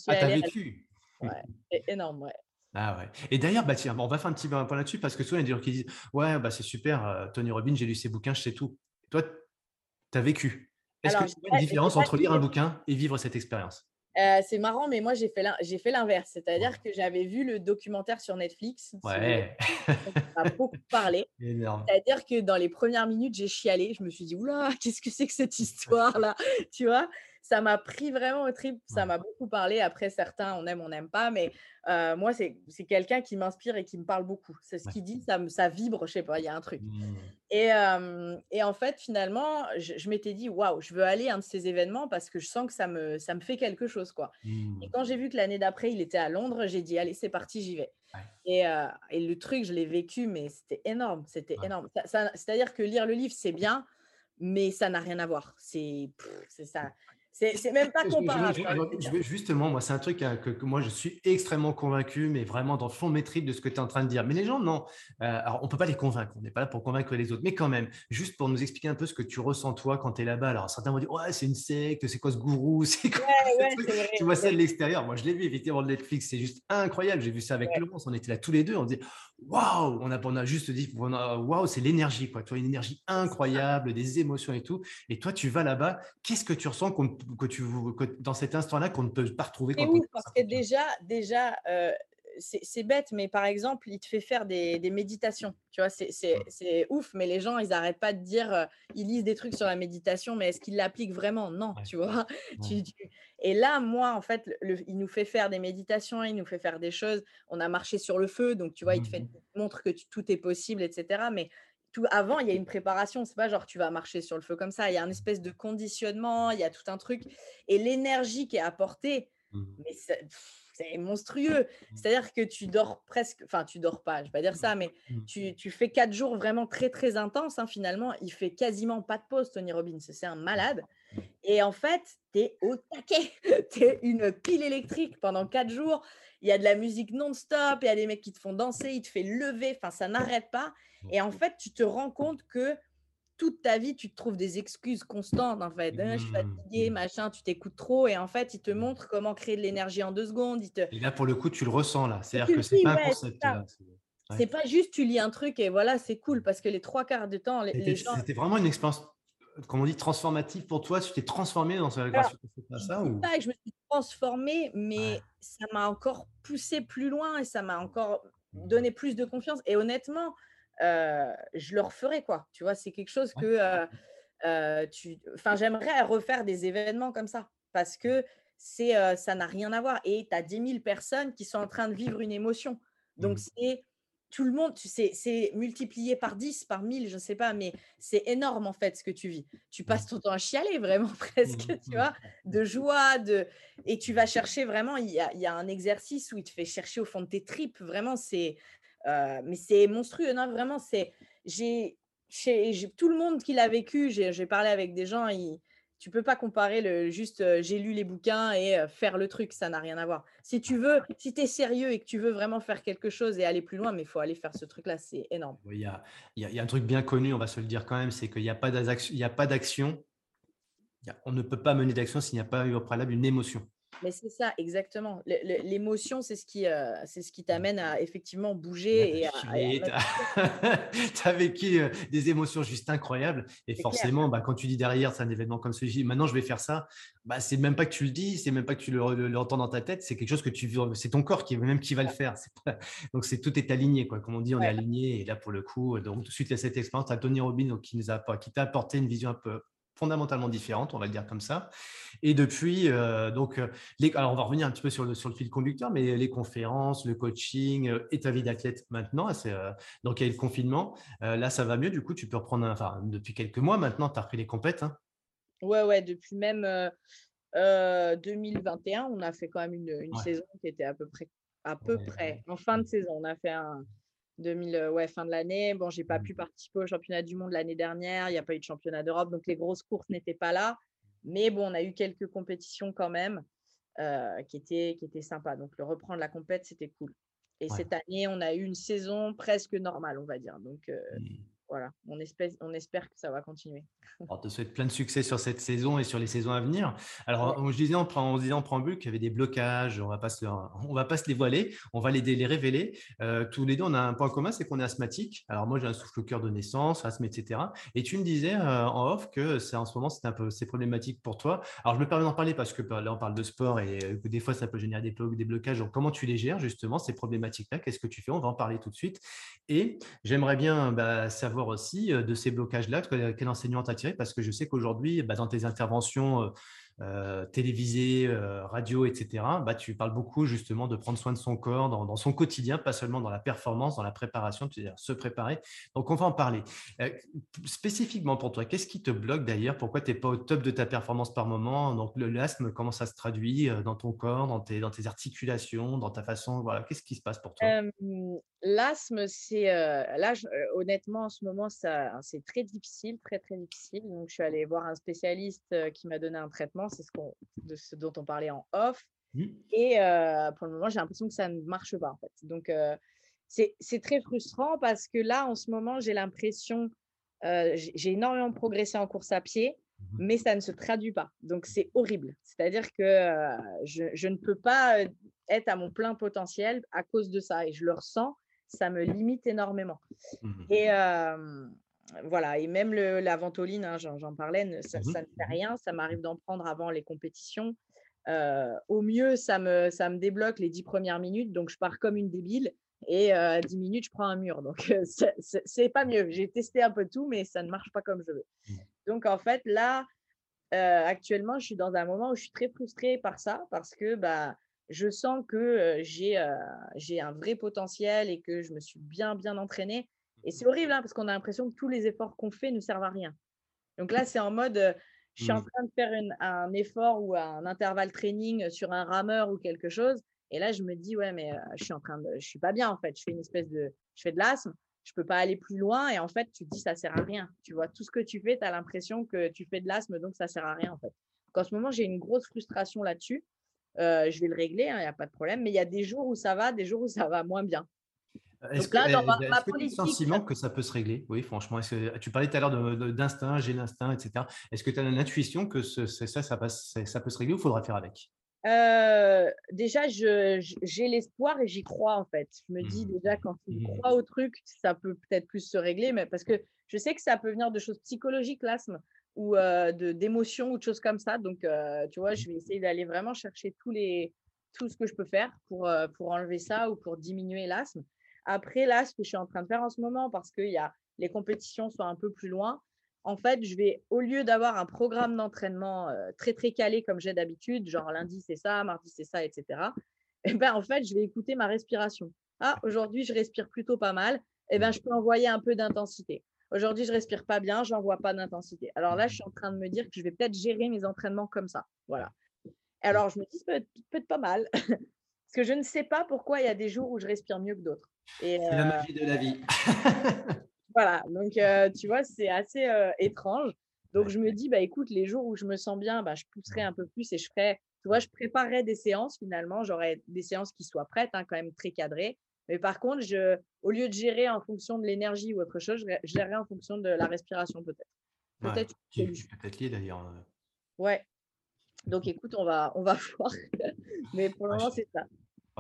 Ah, t'as vécu Ouais, c'est énorme, ouais. Ah ouais. Et d'ailleurs, bah, tiens, on va faire un petit point là-dessus parce que souvent, il y a des gens qui disent Ouais, bah, c'est super, euh, Tony Robbins, j'ai lu ses bouquins, je sais tout. Toi, tu as vécu. Est-ce qu'il y a une différence entre lire un bouquin et vivre cette expérience? Euh, c'est marrant, mais moi, j'ai fait l'inverse. C'est-à-dire que j'avais vu le documentaire sur Netflix. Ouais. Ça m'a beaucoup parlé. C'est-à-dire que dans les premières minutes, j'ai chialé. Je me suis dit, oula, qu'est-ce que c'est que cette histoire-là? Tu vois? Ça m'a pris vraiment au trip. Ça m'a beaucoup parlé. Après, certains, on aime, on n'aime pas. Mais moi, c'est quelqu'un qui m'inspire et qui me parle beaucoup. C'est ce qu'il dit, ça, ça vibre, je sais pas, il y a un truc. Mmh. Et, et, en fait, finalement, je, m'étais dit, waouh, je veux aller à un de ces événements parce que je sens que ça me, ça me fait quelque chose. quoi. Et mmh. quand j'ai vu que l'année d'après, il était à Londres, j'ai dit, allez, c'est parti, j'y vais. Et, et, le truc, je l'ai vécu, mais c'était énorme. C'était énorme. C'est-à-dire que lire le livre, c'est bien, mais ça n'a rien à voir. C'est ça. C'est même pas comparable. justement, moi, c'est un truc hein, que, moi, je suis extrêmement convaincu, mais vraiment dans le fond de mes de ce que tu es en train de dire. Mais les gens, non. Euh, alors, on ne peut pas les convaincre. On n'est pas là pour convaincre les autres. Mais quand même, juste pour nous expliquer un peu ce que tu ressens toi quand tu es là-bas. Alors, certains vont dire Ouais, c'est une secte, c'est quoi ce gourou quoi, Tu vois ça de l'extérieur. Moi, je l'ai vu effectivement de Netflix. C'est juste incroyable. J'ai vu ça avec Laurence. On était là tous les deux. On dit Waouh on a, on a juste dit Waouh, c'est l'énergie. quoi. Tu vois, une énergie incroyable, des émotions et tout. Et toi, tu vas là-bas. Qu'est-ce que tu ressens qu'on que tu dans cet instant-là qu'on ne peut pas retrouver quand ouf, parce que déjà, déjà euh, c'est bête, mais par exemple, il te fait faire des, méditations. Tu vois, c'est ouf, mais les gens, ils n'arrêtent pas de dire, euh, ils lisent des trucs sur la méditation, mais est-ce qu'ils l'appliquent vraiment? Non, tu vois. Et là, moi, en fait, il nous fait faire des méditations, il nous fait faire des choses. On a marché sur le feu, donc tu vois, il te fait, mmh montre que tout est possible, etc. Mais tout avant, il y a une préparation. C'est pas genre tu vas marcher sur le feu comme ça. Il y a un espèce de conditionnement, il y a tout un truc. Et l'énergie qui est apportée, mmh. mais c'est monstrueux. C'est-à-dire que tu dors presque, enfin tu dors pas, je vais pas dire ça, mais tu, tu fais quatre jours vraiment très très intenses. Hein, finalement, il fait quasiment pas de pause, Tony Robbins. C'est un malade. Et en fait, tu es au taquet. tu es une pile électrique pendant quatre jours. Il y a de la musique non-stop, il y a des mecs qui te font danser, ils te font lever, enfin ça n'arrête pas. Et en fait, tu te rends compte que toute ta vie, tu te trouves des excuses constantes, en fait. «Ah, je suis fatigué, mmh. machin, tu t'écoutes trop. Et en fait, il te montre comment créer de l'énergie en deux secondes. te... Et là, pour le coup, tu le ressens, là. C'est-à-dire que c'est pas un concept. C'est pas juste tu lis un truc et voilà, c'est cool parce que les trois quarts du temps, les, gens. C'était vraiment une expérience, comme on dit, transformative pour toi. Tu t'es transformé dans ce à ça ou... pas que je me suis transformée, mais ça m'a encore poussé plus loin et ça m'a encore mmh. donné plus de confiance. Et honnêtement, je le referai, quoi. Tu vois, c'est quelque chose que tu. Enfin, j'aimerais refaire des événements comme ça parce que c'est ça n'a rien à voir. Et tu as 10 000 personnes qui sont en train de vivre une émotion. Donc, mmh. c'est tout le monde, tu sais, c'est multiplié par 10, par 1000, je ne sais pas, mais c'est énorme en fait ce que tu vis. Tu passes ton temps à chialer vraiment presque, mmh, tu vois, de joie, de... et tu vas chercher vraiment, il y a, il y a un exercice où il te fait chercher au fond de tes tripes, vraiment, c'est, mais c'est monstrueux, non, vraiment, c'est. J'ai, tout le monde qui l'a vécu, j'ai parlé avec des gens, ils, tu peux pas comparer le juste j'ai lu les bouquins et faire le truc, ça n'a rien à voir. Si tu veux, si tu es sérieux et que tu veux vraiment faire quelque chose et aller plus loin, mais il faut aller faire ce truc-là, c'est énorme. Il y, a, y, a, un truc bien connu, on va se le dire quand même, c'est qu'il n'y a pas d'action, on ne peut pas mener d'action s'il n'y a pas eu au préalable une émotion. Mais c'est ça, exactement. L'émotion, c'est ce qui, euh, c'est ce qui t'amène à effectivement bouger et à. Tu as vécu euh, des émotions juste incroyables. Et forcément, bah, quand tu dis derrière, c'est un événement comme celui-ci, maintenant je vais faire ça, bah, c'est même pas que tu le dis, c'est même pas que tu l'entends dans ta tête, c'est quelque chose que tu c'est ton corps qui même qui va le faire. Donc c'est tout est aligné, quoi. Comme on dit, on est aligné. Et là, pour le coup, donc tout de suite, il y a cette expérience, as Tony Robbins qui nous a qui t'a apporté une vision un peu fondamentalement différentes, on va le dire comme ça. Et depuis, euh, donc, euh, les, alors on va revenir un petit peu sur le, sur le fil conducteur, mais les conférences, le coaching euh, et ta vie d'athlète maintenant, donc il y a eu le confinement. là, ça va mieux, du coup, tu peux reprendre, enfin, depuis quelques mois maintenant, tu as repris les compètes. Hein ouais, ouais, depuis même 2021, on a fait quand même une, saison qui était à peu près, à peu près, en fin de saison. On a fait un, 2000, euh, ouais, fin de l'année. Bon, j'ai pas mmh. pu participer au championnat du monde l'année dernière. Il n'y a pas eu de championnat d'Europe, donc les grosses courses n'étaient pas là. Mais bon, on a eu quelques compétitions quand même euh, qui, étaient, qui étaient sympas. Donc le reprendre la compète, c'était cool. Et cette année, on a eu une saison presque normale, on va dire. Donc, euh, mmh voilà, on espère, on espère que ça va continuer. On te souhaite plein de succès sur cette saison et sur les saisons à venir. Alors, je disais en, on disait en préambule qu'il y avait des blocages, on va pas se, on va pas se les voiler, on va les, les révéler. Euh, tous les deux, on a un point commun, c'est qu'on est asthmatique. Alors moi, j'ai un souffle au cœur de naissance, asthme, etc. Et tu me disais euh, en off que c'est en ce moment, c'est un peu, c'est problématique pour toi. Alors, je me permets d'en parler parce que bah, là, on parle de sport et que euh, des fois, ça peut générer des, des blocages. Donc, comment tu les gères justement ces problématiques-là? Qu'est-ce que tu fais? On va en parler tout de suite. Et j'aimerais bien bah, savoir aussi de ces blocages-là, quel enseignant as tiré Parce que je sais qu'aujourd'hui, bah, dans tes interventions euh, télévisée, euh, radio, etc., bah, tu parles beaucoup justement de prendre soin de son corps dans, son quotidien, pas seulement dans la performance, dans la préparation, c'est-à-dire se préparer. Donc, on va en parler. Euh, spécifiquement pour toi, qu'est-ce qui te bloque d'ailleurs? Pourquoi tu n'es pas au top de ta performance par moment? Donc, l'asthme, comment ça se traduit dans ton corps, dans tes, dans tes articulations, dans ta façon Qu'est-ce qui se passe pour toi? L'asthme, c'est là, honnêtement, en ce moment, c'est très difficile, très, très difficile. Donc, je suis allée voir un spécialiste qui m'a donné un traitement c'est ce, de ce dont on parlait en off. Mmh. Et euh, pour le moment, j'ai l'impression que ça ne marche pas, en fait. Donc, euh, c'est très frustrant parce que là, en ce moment, j'ai l'impression, euh, j'ai énormément progressé en course à pied, mmh mais ça ne se traduit pas. Donc, c'est horrible. C'est-à-dire que je, je, ne peux pas être à mon plein potentiel à cause de ça. Et je le ressens, ça me limite énormément. Mmh et voilà, et même la ventoline, hein, j'en parlais, ça, mmh ça, ne fait rien. Ça m'arrive d'en prendre avant les compétitions. Euh, au mieux, ça me, ça me débloque les dix premières minutes, donc je pars comme une débile. Et euh, à 10 minutes, je prends un mur. Donc, euh, c'est pas mieux. J'ai testé un peu tout, mais ça ne marche pas comme je veux. Mmh. Donc, en fait, là, actuellement, je suis dans un moment où je suis très frustrée par ça, parce que bah, je sens que j'ai un vrai potentiel et que je me suis bien, bien entraînée Et c'est horrible hein, parce qu'on a l'impression que tous les efforts qu'on fait ne servent à rien. Donc là, c'est en mode, je suis en train de faire un effort ou un intervalle training sur un rameur ou quelque chose. Et là, je me dis, ouais, mais je suis en train de, je suis pas bien en fait. Je fais une espèce de, je fais de l'asthme je peux pas aller plus loin. Et en fait, tu te dis, ça sert à rien. Tu vois, tout ce que tu fais, tu as l'impression que tu fais de l'asthme, donc ça sert à rien, en fait. Donc, en ce moment, j'ai une grosse frustration là-dessus. Euh, je vais le régler, il hein, n'y a pas de problème. Mais il y a des jours où ça va, des jours où ça va moins bien. Est-ce que, là, dans ma, est sentiment que ça peut se régler? Oui, franchement. Que, tu parlais tout à l'heure d'instinct, j'ai l'instinct, etc. Est-ce que tu as l'intuition que ça, ça, ça, ça peut se régler ou il faudra faire avec? Euh, déjà, j'ai l'espoir et j'y crois en fait. Je me dis mmh. déjà quand tu mmh. crois au truc, ça peut peut-être plus se régler, mais parce que je sais que ça peut venir de choses psychologiques, l'asthme, ou d'émotions ou de choses comme ça. Donc, tu vois, je vais essayer d'aller vraiment chercher tous les, tout ce que je peux faire pour, pour enlever ça ou pour diminuer l'asthme. Après, là, ce que je suis en train de faire en ce moment, parce que y a, les compétitions sont un peu plus loin, en fait, je vais, au lieu d'avoir un programme d'entraînement très, très calé comme j'ai d'habitude, genre lundi c'est ça, mardi c'est ça, etc., eh ben, en fait, je vais écouter ma respiration. Ah, aujourd'hui, je respire plutôt pas mal. Eh ben, je peux envoyer un peu d'intensité. Aujourd'hui, je respire pas bien, je n'envoie pas d'intensité. Alors là, je suis en train de me dire que je vais peut-être gérer mes entraînements comme ça. Voilà. Alors, je me dis, ça peut être, peut être pas mal. Parce que je ne sais pas pourquoi il y a des jours où je respire mieux que d'autres. C'est la euh, magie de la vie. Voilà, donc euh, tu vois, c'est assez euh, étrange. Donc je me dis, bah écoute, les jours où je me sens bien, bah, je pousserai un peu plus et je ferai, tu vois, je préparerai des séances finalement. J'aurai des séances qui soient prêtes, hein, quand même très cadrées. Mais par contre, je, au lieu de gérer en fonction de l'énergie ou autre chose, je gérerai en fonction de la respiration peut-être. Peut-être. peut-être lié d'ailleurs. Euh. Ouais. Donc écoute, on va, on va voir. Mais pour le moment, c'est ça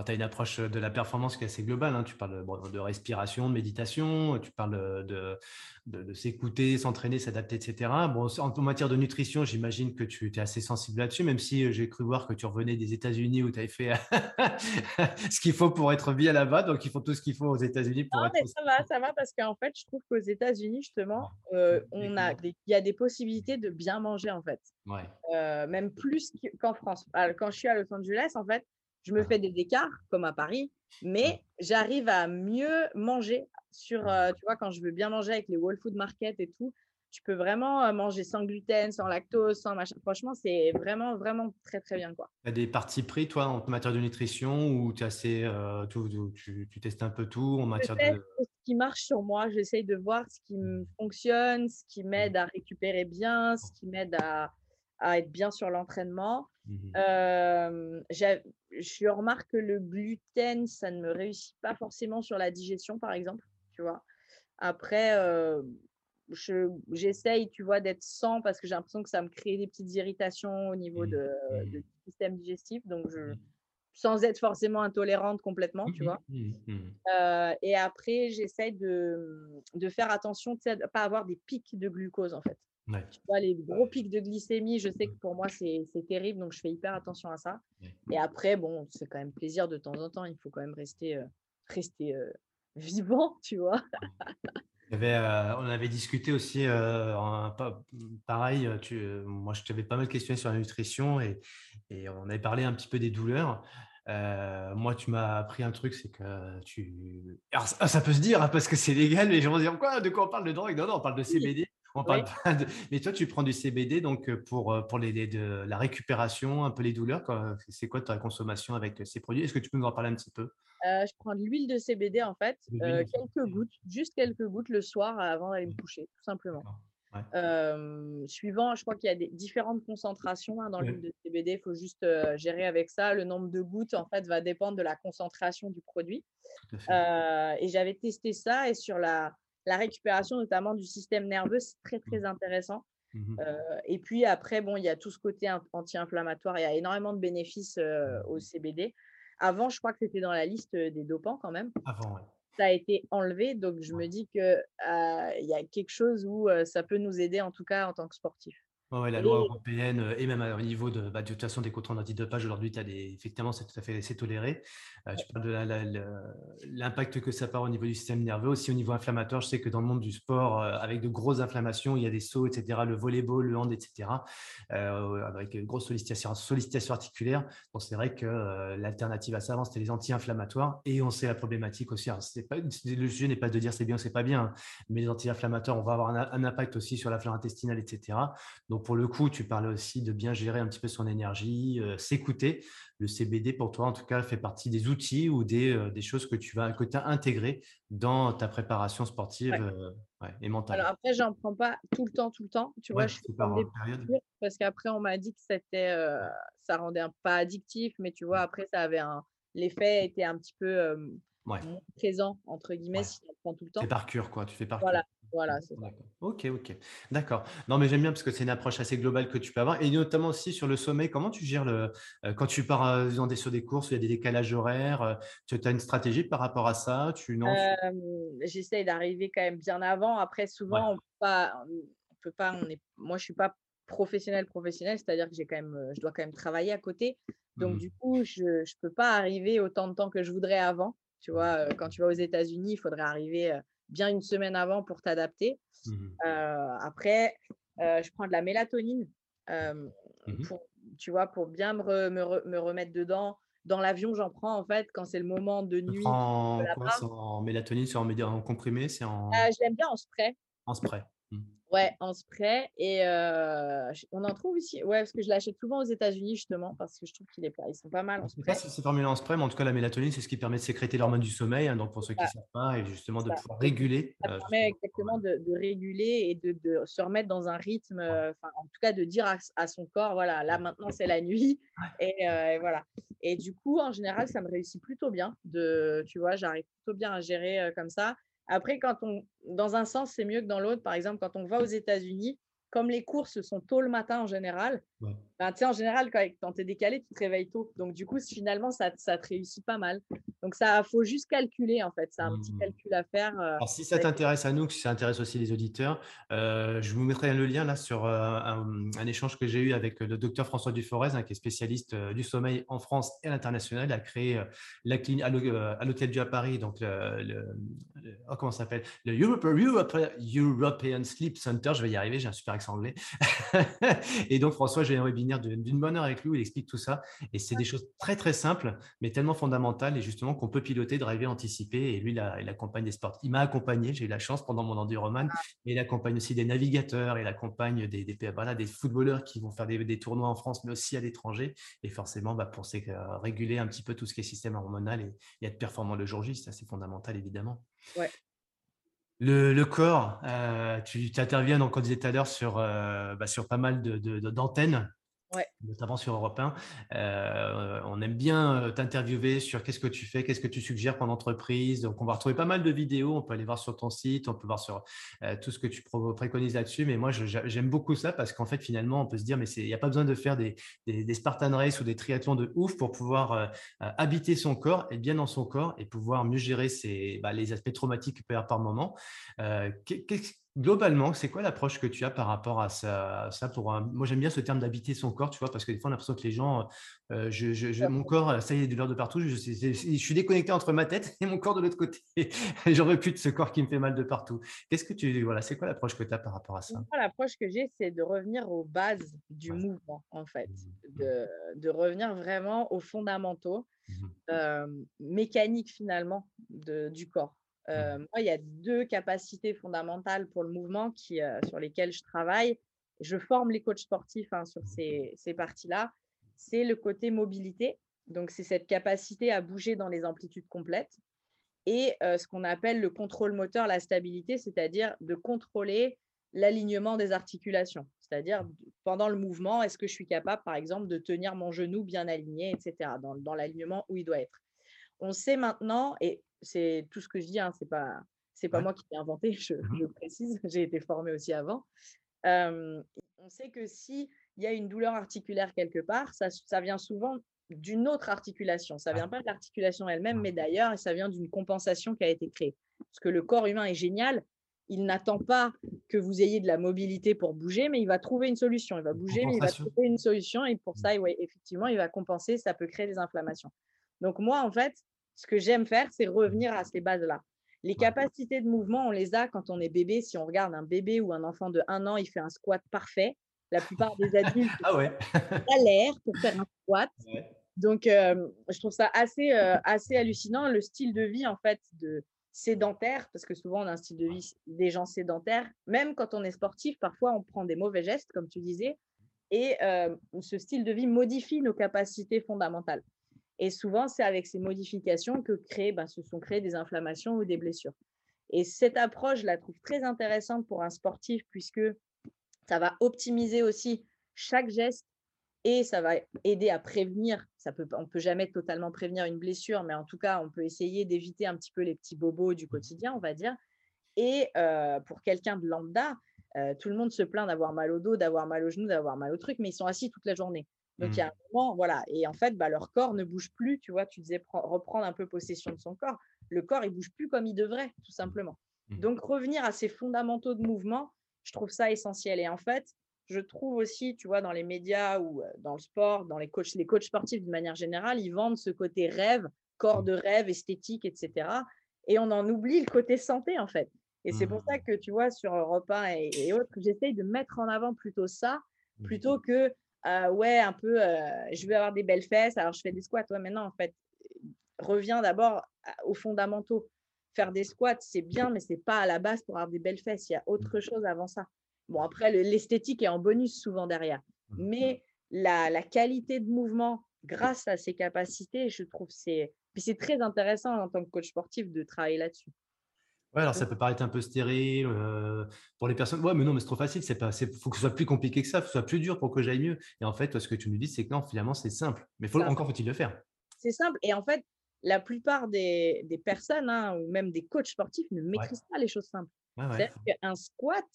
tu as une approche de la performance qui est assez globale. Hein. Tu parles de respiration, de méditation, tu parles de, de, s'écouter, s'entraîner, s'adapter, etc. Bon, en, matière de nutrition, j'imagine que tu es assez sensible là-dessus, même si euh, j'ai cru voir que tu revenais des États-Unis où tu avais fait ce qu'il faut pour être bien là-bas. Donc, ils font tout ce qu'il faut aux États-Unis pour non, Mais ça va, ça va, parce qu'en fait, je trouve qu'aux États-Unis, justement, euh, on a il y a des possibilités de bien manger, en fait. Ouais. Euh, même plus qu'en France. quand je suis à Los Angeles, en fait, je me fais des écarts comme à Paris, mais j'arrive à mieux manger sur, euh, tu vois, quand je veux bien manger avec les Whole Food Market et tout, tu peux vraiment euh, manger sans gluten, sans lactose, sans machin. Franchement, c'est vraiment, vraiment très, très bien. Quoi. Tu as des parties pris, toi, en matière de nutrition, ou tu, assez, euh, tu, tu, testes un peu tout en matière de… Ce qui marche sur moi, j'essaye de voir ce qui me fonctionne, ce qui m'aide à récupérer bien, ce qui m'aide à, à être bien sur l'entraînement. Mmh je remarque que le gluten, ça ne me réussit pas forcément sur la digestion, par exemple. Tu vois. Après, j'essaye, tu vois, d'être sans parce que j'ai l'impression que ça me crée des petites irritations au niveau mmh de, mmh du système digestif. Donc, je, sans être forcément intolérante complètement, tu vois. et après, j'essaye de, de, faire attention, de ne pas avoir des pics de glucose, en fait. Tu vois, les gros pics de glycémie, je sais que pour moi, c'est terrible, donc je fais hyper attention à ça. Et après, bon, c'est quand même plaisir de temps en temps, il faut quand même rester, euh, rester euh, vivant, tu vois. Euh, on avait discuté aussi, pareil, tu, moi je t'avais pas mal questionné sur la nutrition et, et, on avait parlé un petit peu des douleurs. moi, tu m'as appris un truc, c'est que tu. Alors, ça peut se dire hein, parce que c'est légal, mais je vont dire quoi De quoi on parle de drogue? Non, non, on parle de CBD. On parle pas de... Mais toi, tu prends du CBD donc euh, pour, euh, pour les, de la récupération, un peu les douleurs. C'est quoi ta consommation avec ces produits? Est-ce que tu peux nous en parler un petit peu? Euh, Je prends de l'huile de CBD en fait, quelques gouttes, juste quelques gouttes le soir avant d'aller me mmh. coucher, tout simplement. suivant, je crois qu'il y a des différentes concentrations hein, dans l'huile de CBD. Il faut juste gérer avec ça. Le nombre de gouttes, en fait, va dépendre de la concentration du produit. et j'avais testé ça et sur la, la récupération notamment du système nerveux, c'est très très mmh. intéressant. Mmh euh, et puis après, bon, il y a tout ce côté anti-inflammatoire. Il y a énormément de bénéfices euh, au CBD. Avant, je crois que c'était dans la liste des dopants quand même. Avant, ouais. Ça a été enlevé, donc je me dis qu'il euh, il y a quelque chose où ça peut nous aider en tout cas en tant que sportif. Ouais, la loi européenne euh, et même au niveau de, bah, de toute façon des comptes rendus de page aujourd'hui, tu as des, effectivement, c'est tout à fait c'est toléré. Euh, tu parles de l'impact que ça part au niveau du système nerveux, aussi au niveau inflammatoire. Je sais que dans le monde du sport, euh, avec de grosses inflammations, il y a des sauts, etc., le volleyball, le hand, etc., avec une grosse sollicitation, sollicitation articulaire. Donc c'est vrai que l'alternative à ça avant, c'était les anti-inflammatoires et on sait la problématique aussi. pas, le sujet n'est pas de dire c'est bien, c'est pas bien, hein, mais les anti-inflammatoires, on va avoir un, un, impact aussi sur la flore intestinale, etc. Donc pour le coup, tu parles aussi de bien gérer un petit peu son énergie, euh, s'écouter. Le CBD, pour toi, en tout cas, fait partie des outils ou des, euh, des choses que tu vas que as intégrer dans ta préparation sportive euh, et mentale? Alors après, j'en prends pas tout le temps, tout le temps. Tu vois, je suis par des parce qu'après, on m'a dit que c'était, ça rendait un, pas addictif, mais tu vois, après, ça avait un, l'effet était un petit peu présent entre guillemets si tu prends tout le temps. C'est par cure, quoi. Tu fais par voilà. Voilà, c'est Ok, ok. D'accord. Non, mais j'aime bien parce que c'est une approche assez globale que tu peux avoir. Et notamment aussi sur le sommeil, comment tu gères le. Euh, quand tu pars euh, dans des, sur des courses il y a des décalages horaires, euh, tu as une stratégie par rapport à ça tu, non, J'essaye d'arriver quand même bien avant. Après, souvent, on peut pas. On peut pas on est, moi, je suis pas professionnel professionnel, c'est-à-dire que j'ai quand même, je dois quand même travailler à côté. Donc, mmh du coup, je ne peux pas arriver autant de temps que je voudrais avant. Tu vois, quand tu vas aux États-Unis, il faudrait arriver bien une semaine avant pour t'adapter. Mmh après, je prends de la mélatonine, mmh pour, tu vois, pour bien me, me, remettre dedans. Dans l'avion, j'en prends en fait quand c'est le moment de nuit. En, quoi, en mélatonine, c'est en, en, comprimé, c'est en. je l'aime bien en spray. En spray. Ouais, en spray. Et euh, on en trouve ici. Ouais, parce que je l'achète souvent aux États-Unis, justement, parce que je trouve qu'ils sont pas mal en spray. Je sais pas si c'est formulé en spray, mais en tout cas, la mélatonine, c'est ce qui permet de sécréter l'hormone du sommeil. Hein, donc, pour ceux qui ne savent pas, et justement de pouvoir réguler. Ça euh, permet exactement de, réguler et de, de, se remettre dans un rythme, en tout cas, de dire à, son corps, voilà, là, maintenant, c'est la nuit. Et, et, voilà. Et du coup, en général, ça me réussit plutôt bien. De, tu vois, j'arrive plutôt bien à gérer comme ça. Après, quand on, dans un sens, c'est mieux que dans l'autre. Par exemple, quand on va aux États-Unis, comme les courses sont tôt le matin en général, ben, en général, quand, tu es décalé, tu te réveilles tôt. Donc, du coup, finalement, ça, ça te réussit pas mal. Donc, ça faut juste calculer, en fait. C'est un petit mmh. calcul à faire. Euh, Alors, si ça t'intéresse à nous, si ça intéresse aussi les auditeurs, euh, je vous mettrai le lien là sur euh, un, échange que j'ai eu avec le docteur François Duforez, hein, qui est spécialiste du sommeil en France et à l'international. Il a créé la clinique à l'Hôtel Dieu à Paris, donc le, oh, comment ça s'appelle? Le European Sleep Center. Je vais y arriver, j'ai un super accent anglais. et donc, François, j'ai un webinaire d'une bonne heure avec lui où il explique tout ça. Et c'est des choses très, très simples, mais tellement fondamentales et justement qu'on peut piloter, driver, anticiper. Et lui, il, il accompagne des sports. Il m'a accompagné, j'ai eu la chance pendant mon enduroman, ah. mais il accompagne aussi des navigateurs, il accompagne des, des, voilà, des footballeurs qui vont faire des, des, tournois en France, mais aussi à l'étranger. Et forcément, bah, pour euh, réguler un petit peu tout ce qui est système hormonal et, et être performant le jour J, c'est fondamental, évidemment. Ouais. Le, corps, euh, tu, interviens, donc, on disait tout à l'heure, sur, euh, bah, sur pas mal d'antennes. De, notamment sur Europe 1. Euh, on aime bien euh, t'interviewer sur qu'est-ce que tu fais, qu'est-ce que tu suggères pour l'entreprise. Donc, on va retrouver pas mal de vidéos. On peut aller voir sur ton site, on peut voir sur euh, tout ce que tu préconises là-dessus. Mais moi, j'aime beaucoup ça parce qu'en fait, finalement, on peut se dire, mais il n'y a pas besoin de faire des, Spartan Race ou des triathlons de ouf pour pouvoir habiter son corps, et bien dans son corps et pouvoir mieux gérer ses, bah, les aspects traumatiques qu'il peut y avoir par moment. Globalement, c'est quoi l'approche que tu as par rapport à ça, pour Moi, j'aime bien ce terme d'habiter son corps, tu vois, parce que des fois, on a l'impression que les gens, euh, je, mon corps, ça y est, de l'heure de partout. Je, suis déconnecté entre ma tête et mon corps de l'autre côté. J'en veux plus de ce corps qui me fait mal de partout. Qu'est-ce que tu, voilà, c'est quoi l'approche que tu as par rapport à ça? L'approche que j'ai, c'est de revenir aux bases du mouvement, en fait, mmh. de, revenir vraiment aux fondamentaux mmh euh, mécaniques finalement du corps. Euh, moi, il y a deux capacités fondamentales pour le mouvement qui, euh, sur lesquelles je travaille. Je forme les coachs sportifs hein, sur ces, ces parties-là. C'est le côté mobilité. Donc, c'est cette capacité à bouger dans les amplitudes complètes. Et euh, ce qu'on appelle le contrôle moteur, la stabilité, c'est-à-dire de contrôler l'alignement des articulations. C'est-à-dire, pendant le mouvement, est-ce que je suis capable, par exemple, de tenir mon genou bien aligné, etc., dans, dans l'alignement où il doit être. On sait maintenant, et c'est tout ce que je dis, hein, c'est pas c'est pas moi qui l'ai inventé, je, mmh précise, j'ai été formée aussi avant. on sait que si il y a une douleur articulaire quelque part, ça, ça vient souvent d'une autre articulation. Ça vient pas de l'articulation elle-même, mais d'ailleurs, ça vient d'une compensation qui a été créée. Parce que le corps humain est génial, il n'attend pas que vous ayez de la mobilité pour bouger, mais il va trouver une solution. Il va bouger, mais il va trouver une solution. Et pour ça, ouais, effectivement, il va compenser. Ça peut créer des inflammations. Donc, moi, en fait, ce que j'aime faire, c'est revenir à ces bases-là. Les capacités de mouvement, on les a quand on est bébé. Si on regarde un bébé ou un enfant de un an, il fait un squat parfait. La plupart des adultes ah ouais. l'air pour faire un squat. Donc, euh, je trouve ça assez, euh, assez hallucinant. Le style de vie, en fait, de sédentaire, parce que souvent, on a un style de vie des gens sédentaires. Même quand on est sportif, parfois, on prend des mauvais gestes, comme tu disais. Et euh, ce style de vie modifie nos capacités fondamentales. Et souvent, c'est avec ces modifications que créent, ben, se sont créées des inflammations ou des blessures. Et cette approche, je la trouve très intéressante pour un sportif, puisque ça va optimiser aussi chaque geste et ça va aider à prévenir. Ça peut, on ne peut jamais totalement prévenir une blessure, mais en tout cas, on peut essayer d'éviter un petit peu les petits bobos du quotidien, on va dire. Et euh, pour quelqu'un de lambda, euh, tout le monde se plaint d'avoir mal au dos, d'avoir mal au genou, d'avoir mal au truc, mais ils sont assis toute la journée. Donc, il y a mmh. un moment, voilà. Et en fait, bah, leur corps ne bouge plus. Tu vois, tu disais reprendre un peu possession de son corps. Le corps, il bouge plus comme il devrait, tout simplement. Mmh. Donc, revenir à ces fondamentaux de mouvement, je trouve ça essentiel. Et en fait, je trouve aussi, tu vois, dans les médias ou dans le sport, dans les coachs, les coachs sportifs de manière générale, ils vendent ce côté rêve, corps de rêve, esthétique, etc. Et on en oublie le côté santé, en fait. Et c'est pour ça mmh. que, tu vois, sur Europe 1 et, autres, j'essaye de mettre en avant plutôt ça, mmh. plutôt que, ouais, un peu, je veux avoir des belles fesses, alors je fais des squats. Ouais, mais non, en fait, reviens d'abord aux fondamentaux. Faire des squats, c'est bien, mais c'est pas à la base pour avoir des belles fesses. Il y a autre mmh. chose avant ça. Bon, après, l'esthétique est en bonus souvent derrière. Mmh. Mais la, qualité de mouvement, grâce à ses capacités, je trouve c'est. Puis c'est très intéressant en tant que coach sportif de travailler là-dessus. Ouais, alors ça peut paraître un peu stérile euh, pour les personnes. Ouais, mais non, mais c'est trop facile. Il faut que ce soit plus compliqué que ça, que ce soit plus dur pour que j'aille mieux. Et en fait, ce que tu nous dis, c'est que non, finalement, c'est simple. Mais faut, encore faut-il le faire. C'est simple. Et en fait, la plupart des, personnes, hein, ou même des coachs sportifs, ne maîtrisent pas les choses simples. C'est-à-dire qu'un squat,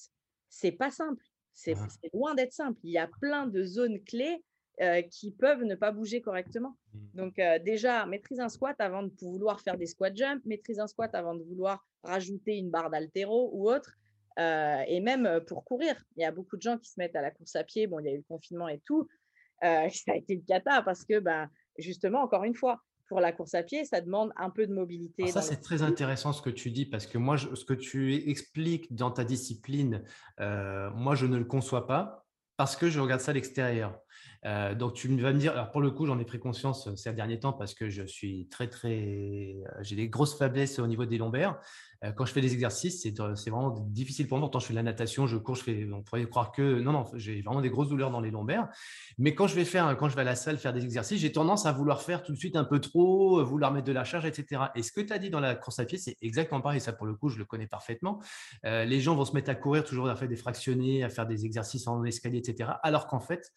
c'est pas simple. C'est loin d'être simple. Il y a plein de zones clés euh, qui peuvent ne pas bouger correctement. Mmh. Donc euh, déjà, maîtrise un squat avant de vouloir faire des squat jumps, maîtrise un squat avant de vouloir rajouter une barre d'altéro ou autre. Euh, et même pour courir, il y a beaucoup de gens qui se mettent à la course à pied. Bon, il y a eu le confinement et tout. ça a été une cata parce que, ben, justement, encore une fois, pour la course à pied, ça demande un peu de mobilité. ça, c'est très intéressant ce que tu dis parce que moi, ce que tu expliques dans ta discipline, euh, moi, je ne le conçois pas parce que je regarde ça à l'extérieur. Euh, donc, tu vas me dire, alors pour le coup, j'en ai pris conscience euh, ces derniers temps parce que je suis très, très. J'ai des grosses faiblesses au niveau des lombaires. Euh, quand je fais des exercices, c'est vraiment difficile pour moi. Quand je fais de la natation, je cours, je fais, on pourrait croire que non, non, j'ai vraiment des grosses douleurs dans les lombaires. Mais quand je vais faire, quand je vais à la salle faire des exercices, j'ai tendance à vouloir faire tout de suite un peu trop, vouloir mettre de la charge, etc. Et ce que tu as dit dans la course à pied, c'est exactement pareil. Ça, pour le coup, je le connais parfaitement. les gens vont se mettre à courir toujours à faire des fractionnés, à faire des exercices en escalier, etc. Alors qu'en fait,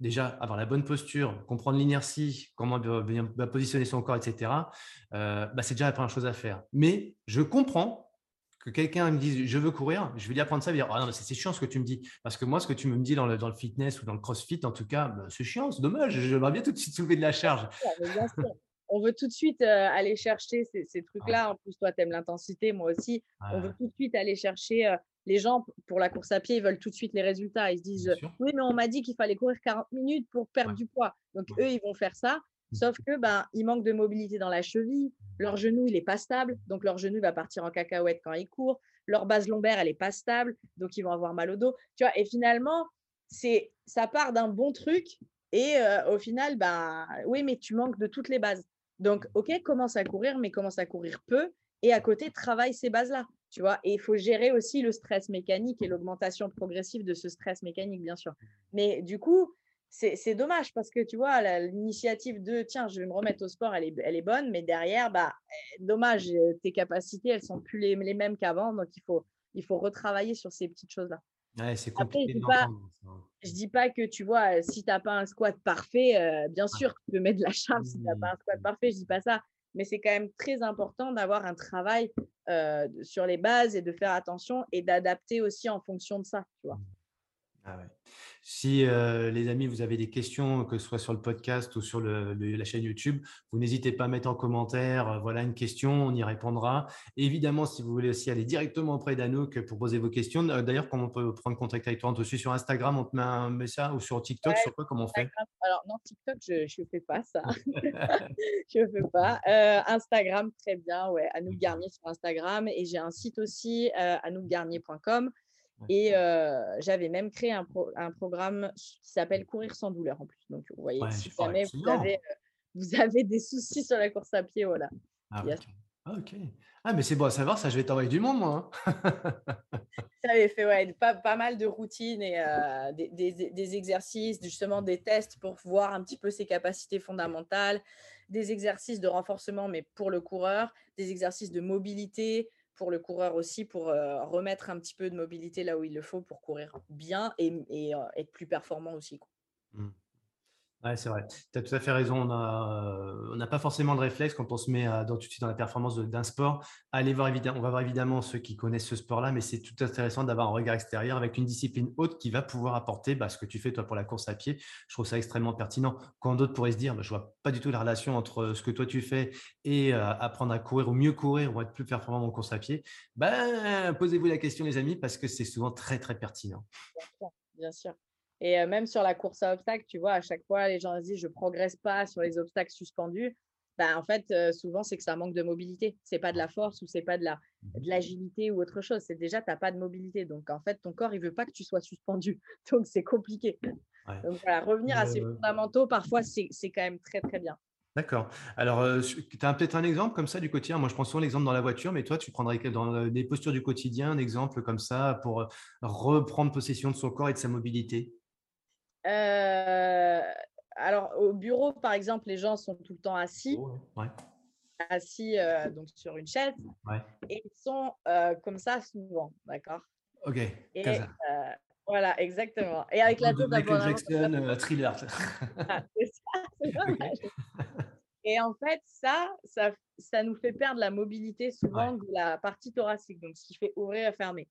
déjà avoir la bonne posture, comprendre l'inertie, comment bien, positionner son corps, etc., euh, bah, c'est déjà la première chose à faire. Mais je comprends que quelqu'un me dise je veux courir, je vais lui apprendre ça, et dire ah non, c'est chiant ce que tu me dis. Parce que moi, ce que tu me dis dans le, dans le fitness ou dans le crossfit, en tout cas, bah, c'est chiant, c'est dommage, j'aimerais bien tout de suite soulever de la charge. On veut tout de suite euh, aller chercher ces, trucs-là. En plus, toi, tu aimes l'intensité, moi aussi. On veut tout de suite aller chercher euh, les gens, pour la course à pied, ils veulent tout de suite les résultats. Ils se disent Oui, mais on m'a dit qu'il fallait courir 40 minutes pour perdre du poids. Donc, eux, ils vont faire ça. Sauf que ben, ils manquent de mobilité dans la cheville. Leur genou, il n'est pas stable. Donc, leur genou va partir en cacahuète quand ils courent. Leur base lombaire, elle n'est pas stable. Donc, ils vont avoir mal au dos. Tu vois, et finalement, c'est ça part d'un bon truc. Et euh, au final, ben, oui, mais tu manques de toutes les bases. Donc, OK, commence à courir, mais commence à courir peu. Et à côté, travaille ces bases-là tu vois. Et il faut gérer aussi le stress mécanique et l'augmentation progressive de ce stress mécanique, bien sûr. Mais du coup, c'est dommage parce que tu vois, l'initiative de tiens, je vais me remettre au sport, elle est, elle est bonne, mais derrière, bah, eh, dommage, euh, tes capacités, elles sont plus les, les mêmes qu'avant, donc il faut, il faut retravailler sur ces petites choses-là. Ouais, c'est compliqué. je dis, pas, dis pas que tu vois, si tu n'as pas un squat parfait, euh, bien sûr, tu peux mettre de la charge si tu n'as pas un squat mmh. parfait, je dis pas ça mais c'est quand même très important d'avoir un travail euh, sur les bases et de faire attention et d'adapter aussi en fonction de ça, tu vois. Ah Si euh, les amis, vous avez des questions, que ce soit sur le podcast ou sur la chaîne YouTube, vous n'hésitez pas à mettre en commentaire, euh, voilà une question, on y répondra. évidemment, si vous voulez aussi aller directement auprès d'Anouk pour poser vos questions, euh, d'ailleurs, comment on peut prendre contact avec toi? On te suit sur Instagram, on te met un message ou sur TikTok, sur quoi, comment on fait? Alors non, TikTok, je ne fais pas ça. je ne fais pas. Instagram, très bien, ouais, Anouk Garnier sur Instagram. Et j'ai un site aussi, anoukgarnier.com. Et j'avais même créé un, un programme qui s'appelle Courir sans douleur en plus. Donc, vous voyez, si jamais vous avez, vous avez, des soucis sur la course à pied, voilà. Ah, ah ok. Ah, mais c'est bon à savoir, ça, je vais t'envoyer du monde, moi. Hein. J'avais fait ouais, pas, pas, mal de routines et des, des, des, exercices, justement des tests pour voir un petit peu ses capacités fondamentales, des exercices de renforcement, mais pour le coureur, des exercices de mobilité, le coureur aussi pour remettre un petit peu de mobilité là où il le faut pour courir bien et, être plus performant aussi. Mmh. Ouais, c'est vrai. Tu as tout à fait raison. On n'a pas forcément le réflexe quand on se met dans, tout de suite dans la performance d'un sport. Aller voir on va voir évidemment ceux qui connaissent ce sport-là, mais c'est tout intéressant d'avoir un regard extérieur avec une discipline haute qui va pouvoir apporter bah, ce que tu fais toi pour la course à pied. Je trouve ça extrêmement pertinent. Quand d'autres pourraient se dire, bah, je vois pas du tout la relation entre ce que toi tu fais et apprendre à courir ou mieux courir ou être plus performant en course à pied, ben, posez-vous la question les amis parce que c'est souvent très très pertinent. Bien sûr. Et même sur la course à obstacles, tu vois, à chaque fois, les gens se disent je ne progresse pas sur les obstacles suspendus. Ben, en fait, souvent, c'est que ça manque de mobilité. Ce n'est pas de la force ou ce n'est pas de mmh l'agilité ou autre chose. C'est déjà, tu n'as pas de mobilité. Donc, en fait, ton corps, il ne veut pas que tu sois suspendu. Donc, c'est compliqué. Donc, voilà, revenir à ces fondamentaux, parfois, c'est quand même très, très bien. D'accord. Alors, tu as peut-être un exemple comme ça du quotidien? Moi, je prends souvent l'exemple dans la voiture, mais toi, tu prendrais dans des postures du quotidien un exemple comme ça pour reprendre possession de son corps et de sa mobilité? Alors, au bureau, par exemple, les gens sont tout le temps assis. Assis donc sur une chaise. Et ils sont comme ça souvent, d'accord? Ok. Et, voilà, exactement. Et avec la tête Michael Jackson, thriller. Ah, et en fait, ça, ça, ça nous fait perdre la mobilité souvent de la partie thoracique, donc ce qui fait ouvrir et fermer.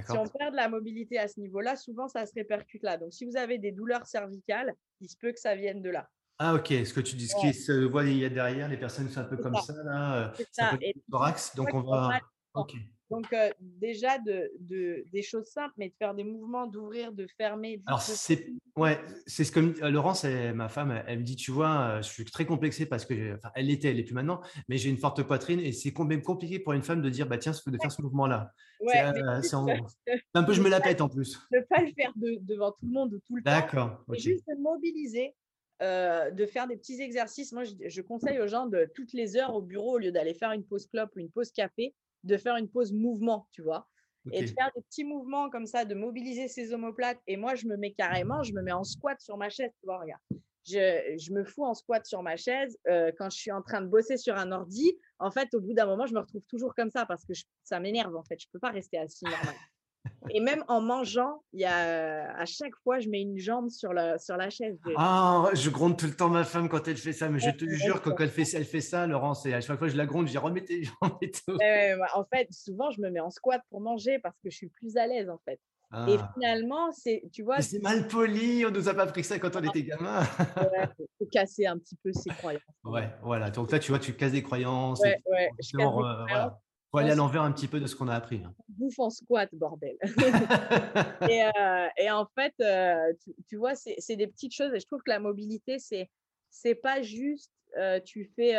Si on perd de la mobilité à ce niveau-là, souvent ça se répercute là. Donc si vous avez des douleurs cervicales, il se peut que ça vienne de là. Ah ok, ce que tu dis, ce qui se voit il y a derrière, les personnes sont un peu comme ça, là, euh, ça. Un thorax, donc on va. Donc, déjà, de, des choses simples, mais de faire des mouvements, d'ouvrir, de fermer. Alors, c'est ouais, ce que euh, Laurence, ma femme, elle me dit, tu vois, je suis très complexée parce que, enfin, elle l'était, elle n'est plus maintenant, mais j'ai une forte poitrine et c'est même compliqué pour une femme de dire, bah tiens, de faire ce mouvement-là. c'est un peu, je me la pète en plus. Ne pas le faire devant tout le monde ou tout le temps. D'accord. Juste de mobiliser. de faire des petits exercices. Moi, je, je, conseille aux gens de toutes les heures au bureau, au lieu d'aller faire une pause clope ou une pause café, de faire une pause mouvement, tu vois. Et de faire des petits mouvements comme ça, de mobiliser ses omoplates. Et moi, je me mets carrément, je me mets en squat sur ma chaise. Tu vois, regarde. Je, je me fous en squat sur ma chaise euh, quand je suis en train de bosser sur un ordi. En fait, au bout d'un moment, je me retrouve toujours comme ça parce que ça m'énerve. En fait, je peux pas rester assis normal. Et même en mangeant, il y a, à chaque fois, je mets une jambe sur la, sur la chaise. Ah, je gronde tout le temps ma femme quand elle fait ça, mais je te jure, quand elle fait, elle fait ça, Laurence, et à chaque fois je la gronde, je dis remettez les jambes et tout. en fait, souvent, je me mets en squat pour manger parce que je suis plus à l'aise, en fait. Et ah. finalement, c'est, tu vois. C'est mal poli, on nous a pas appris ça quand on était gamin. ouais, faut casser un petit peu ses croyances. Ouais, voilà. Donc là, tu vois, tu casses des croyances. Ouais, ouais. Je casse des euh, croyances faut aller à l'envers un petit peu de ce qu'on a appris. Hein. Bouffe en squat, bordel. et, euh, et, en fait, euh, tu, vois, c'est des petites choses. Et je trouve que la mobilité, c'est c'est pas juste euh, tu fais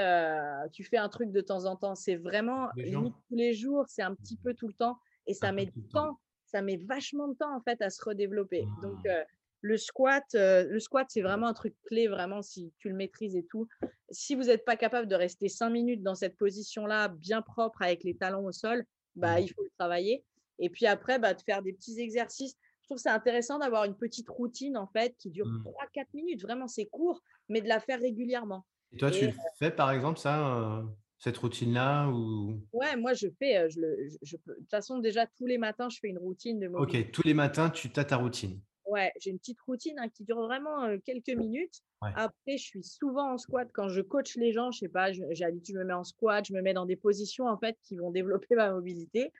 tu fais un truc de temps en temps. C'est vraiment tous les jours. C'est un petit peu tout le temps. Et ça met du temps. Ça met vachement de temps en fait à se redévelopper. Donc ah le squat, le squat, c'est vraiment un truc clé, vraiment, si tu le maîtrises et tout. Si vous n'êtes pas capable de rester cinq minutes dans cette position-là, bien propre, avec les talons au sol, bah, mmh. il faut le travailler. Et puis après, bah, de faire des petits exercices. Je trouve que c'est intéressant d'avoir une petite routine, en fait, qui dure mmh. trois, 3-4 minutes. Vraiment, c'est court, mais de la faire régulièrement. Et toi, tu le fais, par exemple, ça euh, cette routine-là ou... Ouais, moi je fais, euh, je, je, de toute façon déjà tous les matins je fais une routine de Ok, tous les matins tu as ta routine. Ouais, j'ai une petite routine hein, qui dure vraiment quelques minutes. Après, je suis souvent en squat quand je coach les gens. Je sais pas, j'ai l'habitude, je me mets en squat, je me mets dans des positions en fait qui vont développer ma mobilité.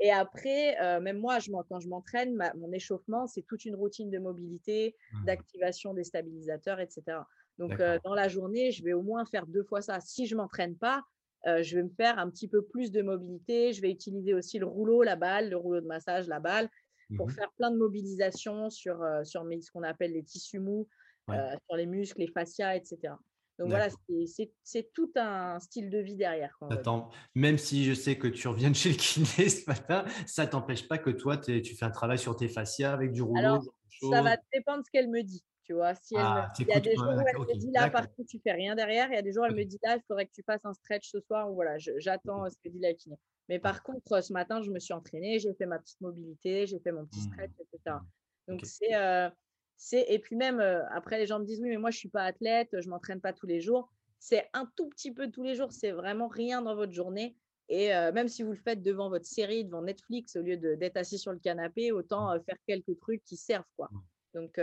Et après, même moi, je, quand je m'entraîne, mon échauffement, c'est toute une routine de mobilité, mmh d'activation des stabilisateurs, etc. Donc, dans la journée, je vais au moins faire deux fois ça. Si je ne m'entraîne pas, je vais me faire un petit peu plus de mobilité. Je vais utiliser aussi le rouleau, la balle, le rouleau de massage, la balle, pour mmh faire plein de mobilisation sur, sur ce qu'on appelle les tissus mous, sur les muscles, les fascias, etc. Donc voilà, c'est tout un style de vie derrière. Attends, même si je sais que tu reviens de chez le kiné ce matin, ça ne t'empêche pas que toi, tu fais un travail sur tes fascias avec du rouleau Alors, ça va dépendre de ce qu'elle me dit. Tu vois, si elle ah, il y a des jours où elle me dit là, par contre, tu fais rien derrière. Il y a des jours où elle me dit là, il faudrait que tu fasses un stretch ce soir. Ou voilà, j'attends ce que dit la kiné. Mais par contre, ce matin, je me suis entraînée, j'ai fait ma petite mobilité, j'ai fait mon petit mmh. stretch, etc. Donc, c'est. c'est et puis même, après, les gens me disent oui, mais moi, je ne suis pas athlète, je ne m'entraîne pas tous les jours. C'est un tout petit peu tous les jours, c'est vraiment rien dans votre journée. Et même si vous le faites devant votre série, devant Netflix, au lieu d'être assis sur le canapé, autant mmh. faire quelques trucs qui servent. Quoi. Donc,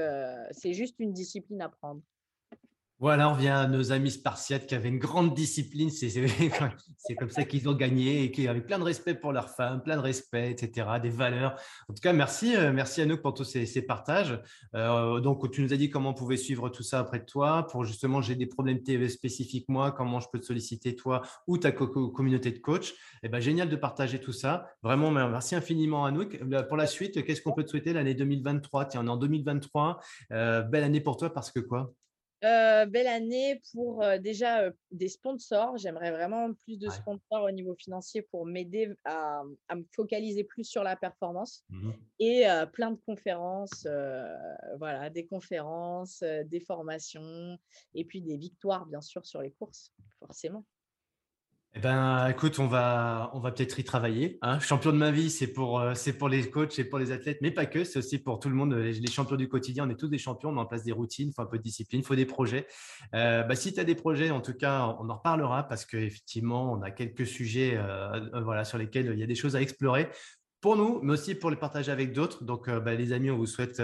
c'est juste une discipline à prendre. Voilà, on revient à nos amis spartiates qui avaient une grande discipline. C'est comme ça qu'ils ont gagné et qui avaient plein de respect pour leurs femmes, plein de respect, etc., des valeurs. En tout cas, merci, euh, merci à nous pour tous ces, partages. Euh, donc, tu nous as dit comment on pouvait suivre tout ça après toi. Pour justement, j'ai des problèmes TV spécifiques, moi, comment je peux te solliciter, toi ou ta communauté de coach. Eh ben, génial de partager tout ça. Vraiment, merci infiniment, Anouk. Pour la suite, qu'est-ce qu'on peut te souhaiter l'année 2023 Tiens, on est en 2023. Euh, belle année pour toi parce que quoi? Euh, belle année pour euh, déjà euh, des sponsors. J'aimerais vraiment plus de sponsors au niveau financier pour m'aider à, me focaliser plus sur la performance mmh et plein de conférences, voilà, des conférences, des formations et puis des victoires bien sûr sur les courses, forcément. Eh ben, écoute, on va, on va peut-être y travailler. Hein. Champion de ma vie, c'est pour, euh, pour les coachs et pour les athlètes, mais pas que. C'est aussi pour tout le monde. Les, champions du quotidien, on est tous des champions. On met en place des routines, il faut un peu de discipline, il faut des projets. Euh, bah, si tu as des projets, en tout cas, on en reparlera parce qu'effectivement, on a quelques sujets euh, voilà, sur lesquels il y a des choses à explorer pour nous, mais aussi pour les partager avec d'autres. Donc, bah, les amis, on vous souhaite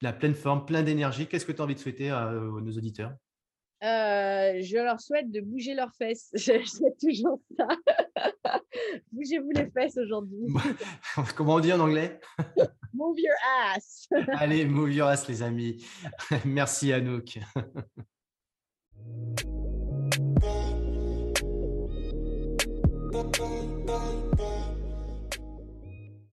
la pleine forme, plein d'énergie. Qu'est-ce que tu as envie de souhaiter à nos auditeurs? Euh, je leur souhaite de bouger leurs fesses. Je, souhaite toujours ça. Bougez-vous les fesses aujourd'hui. Comment on dit en anglais? Move your ass. Allez, move your ass, les amis. Merci, Anouk.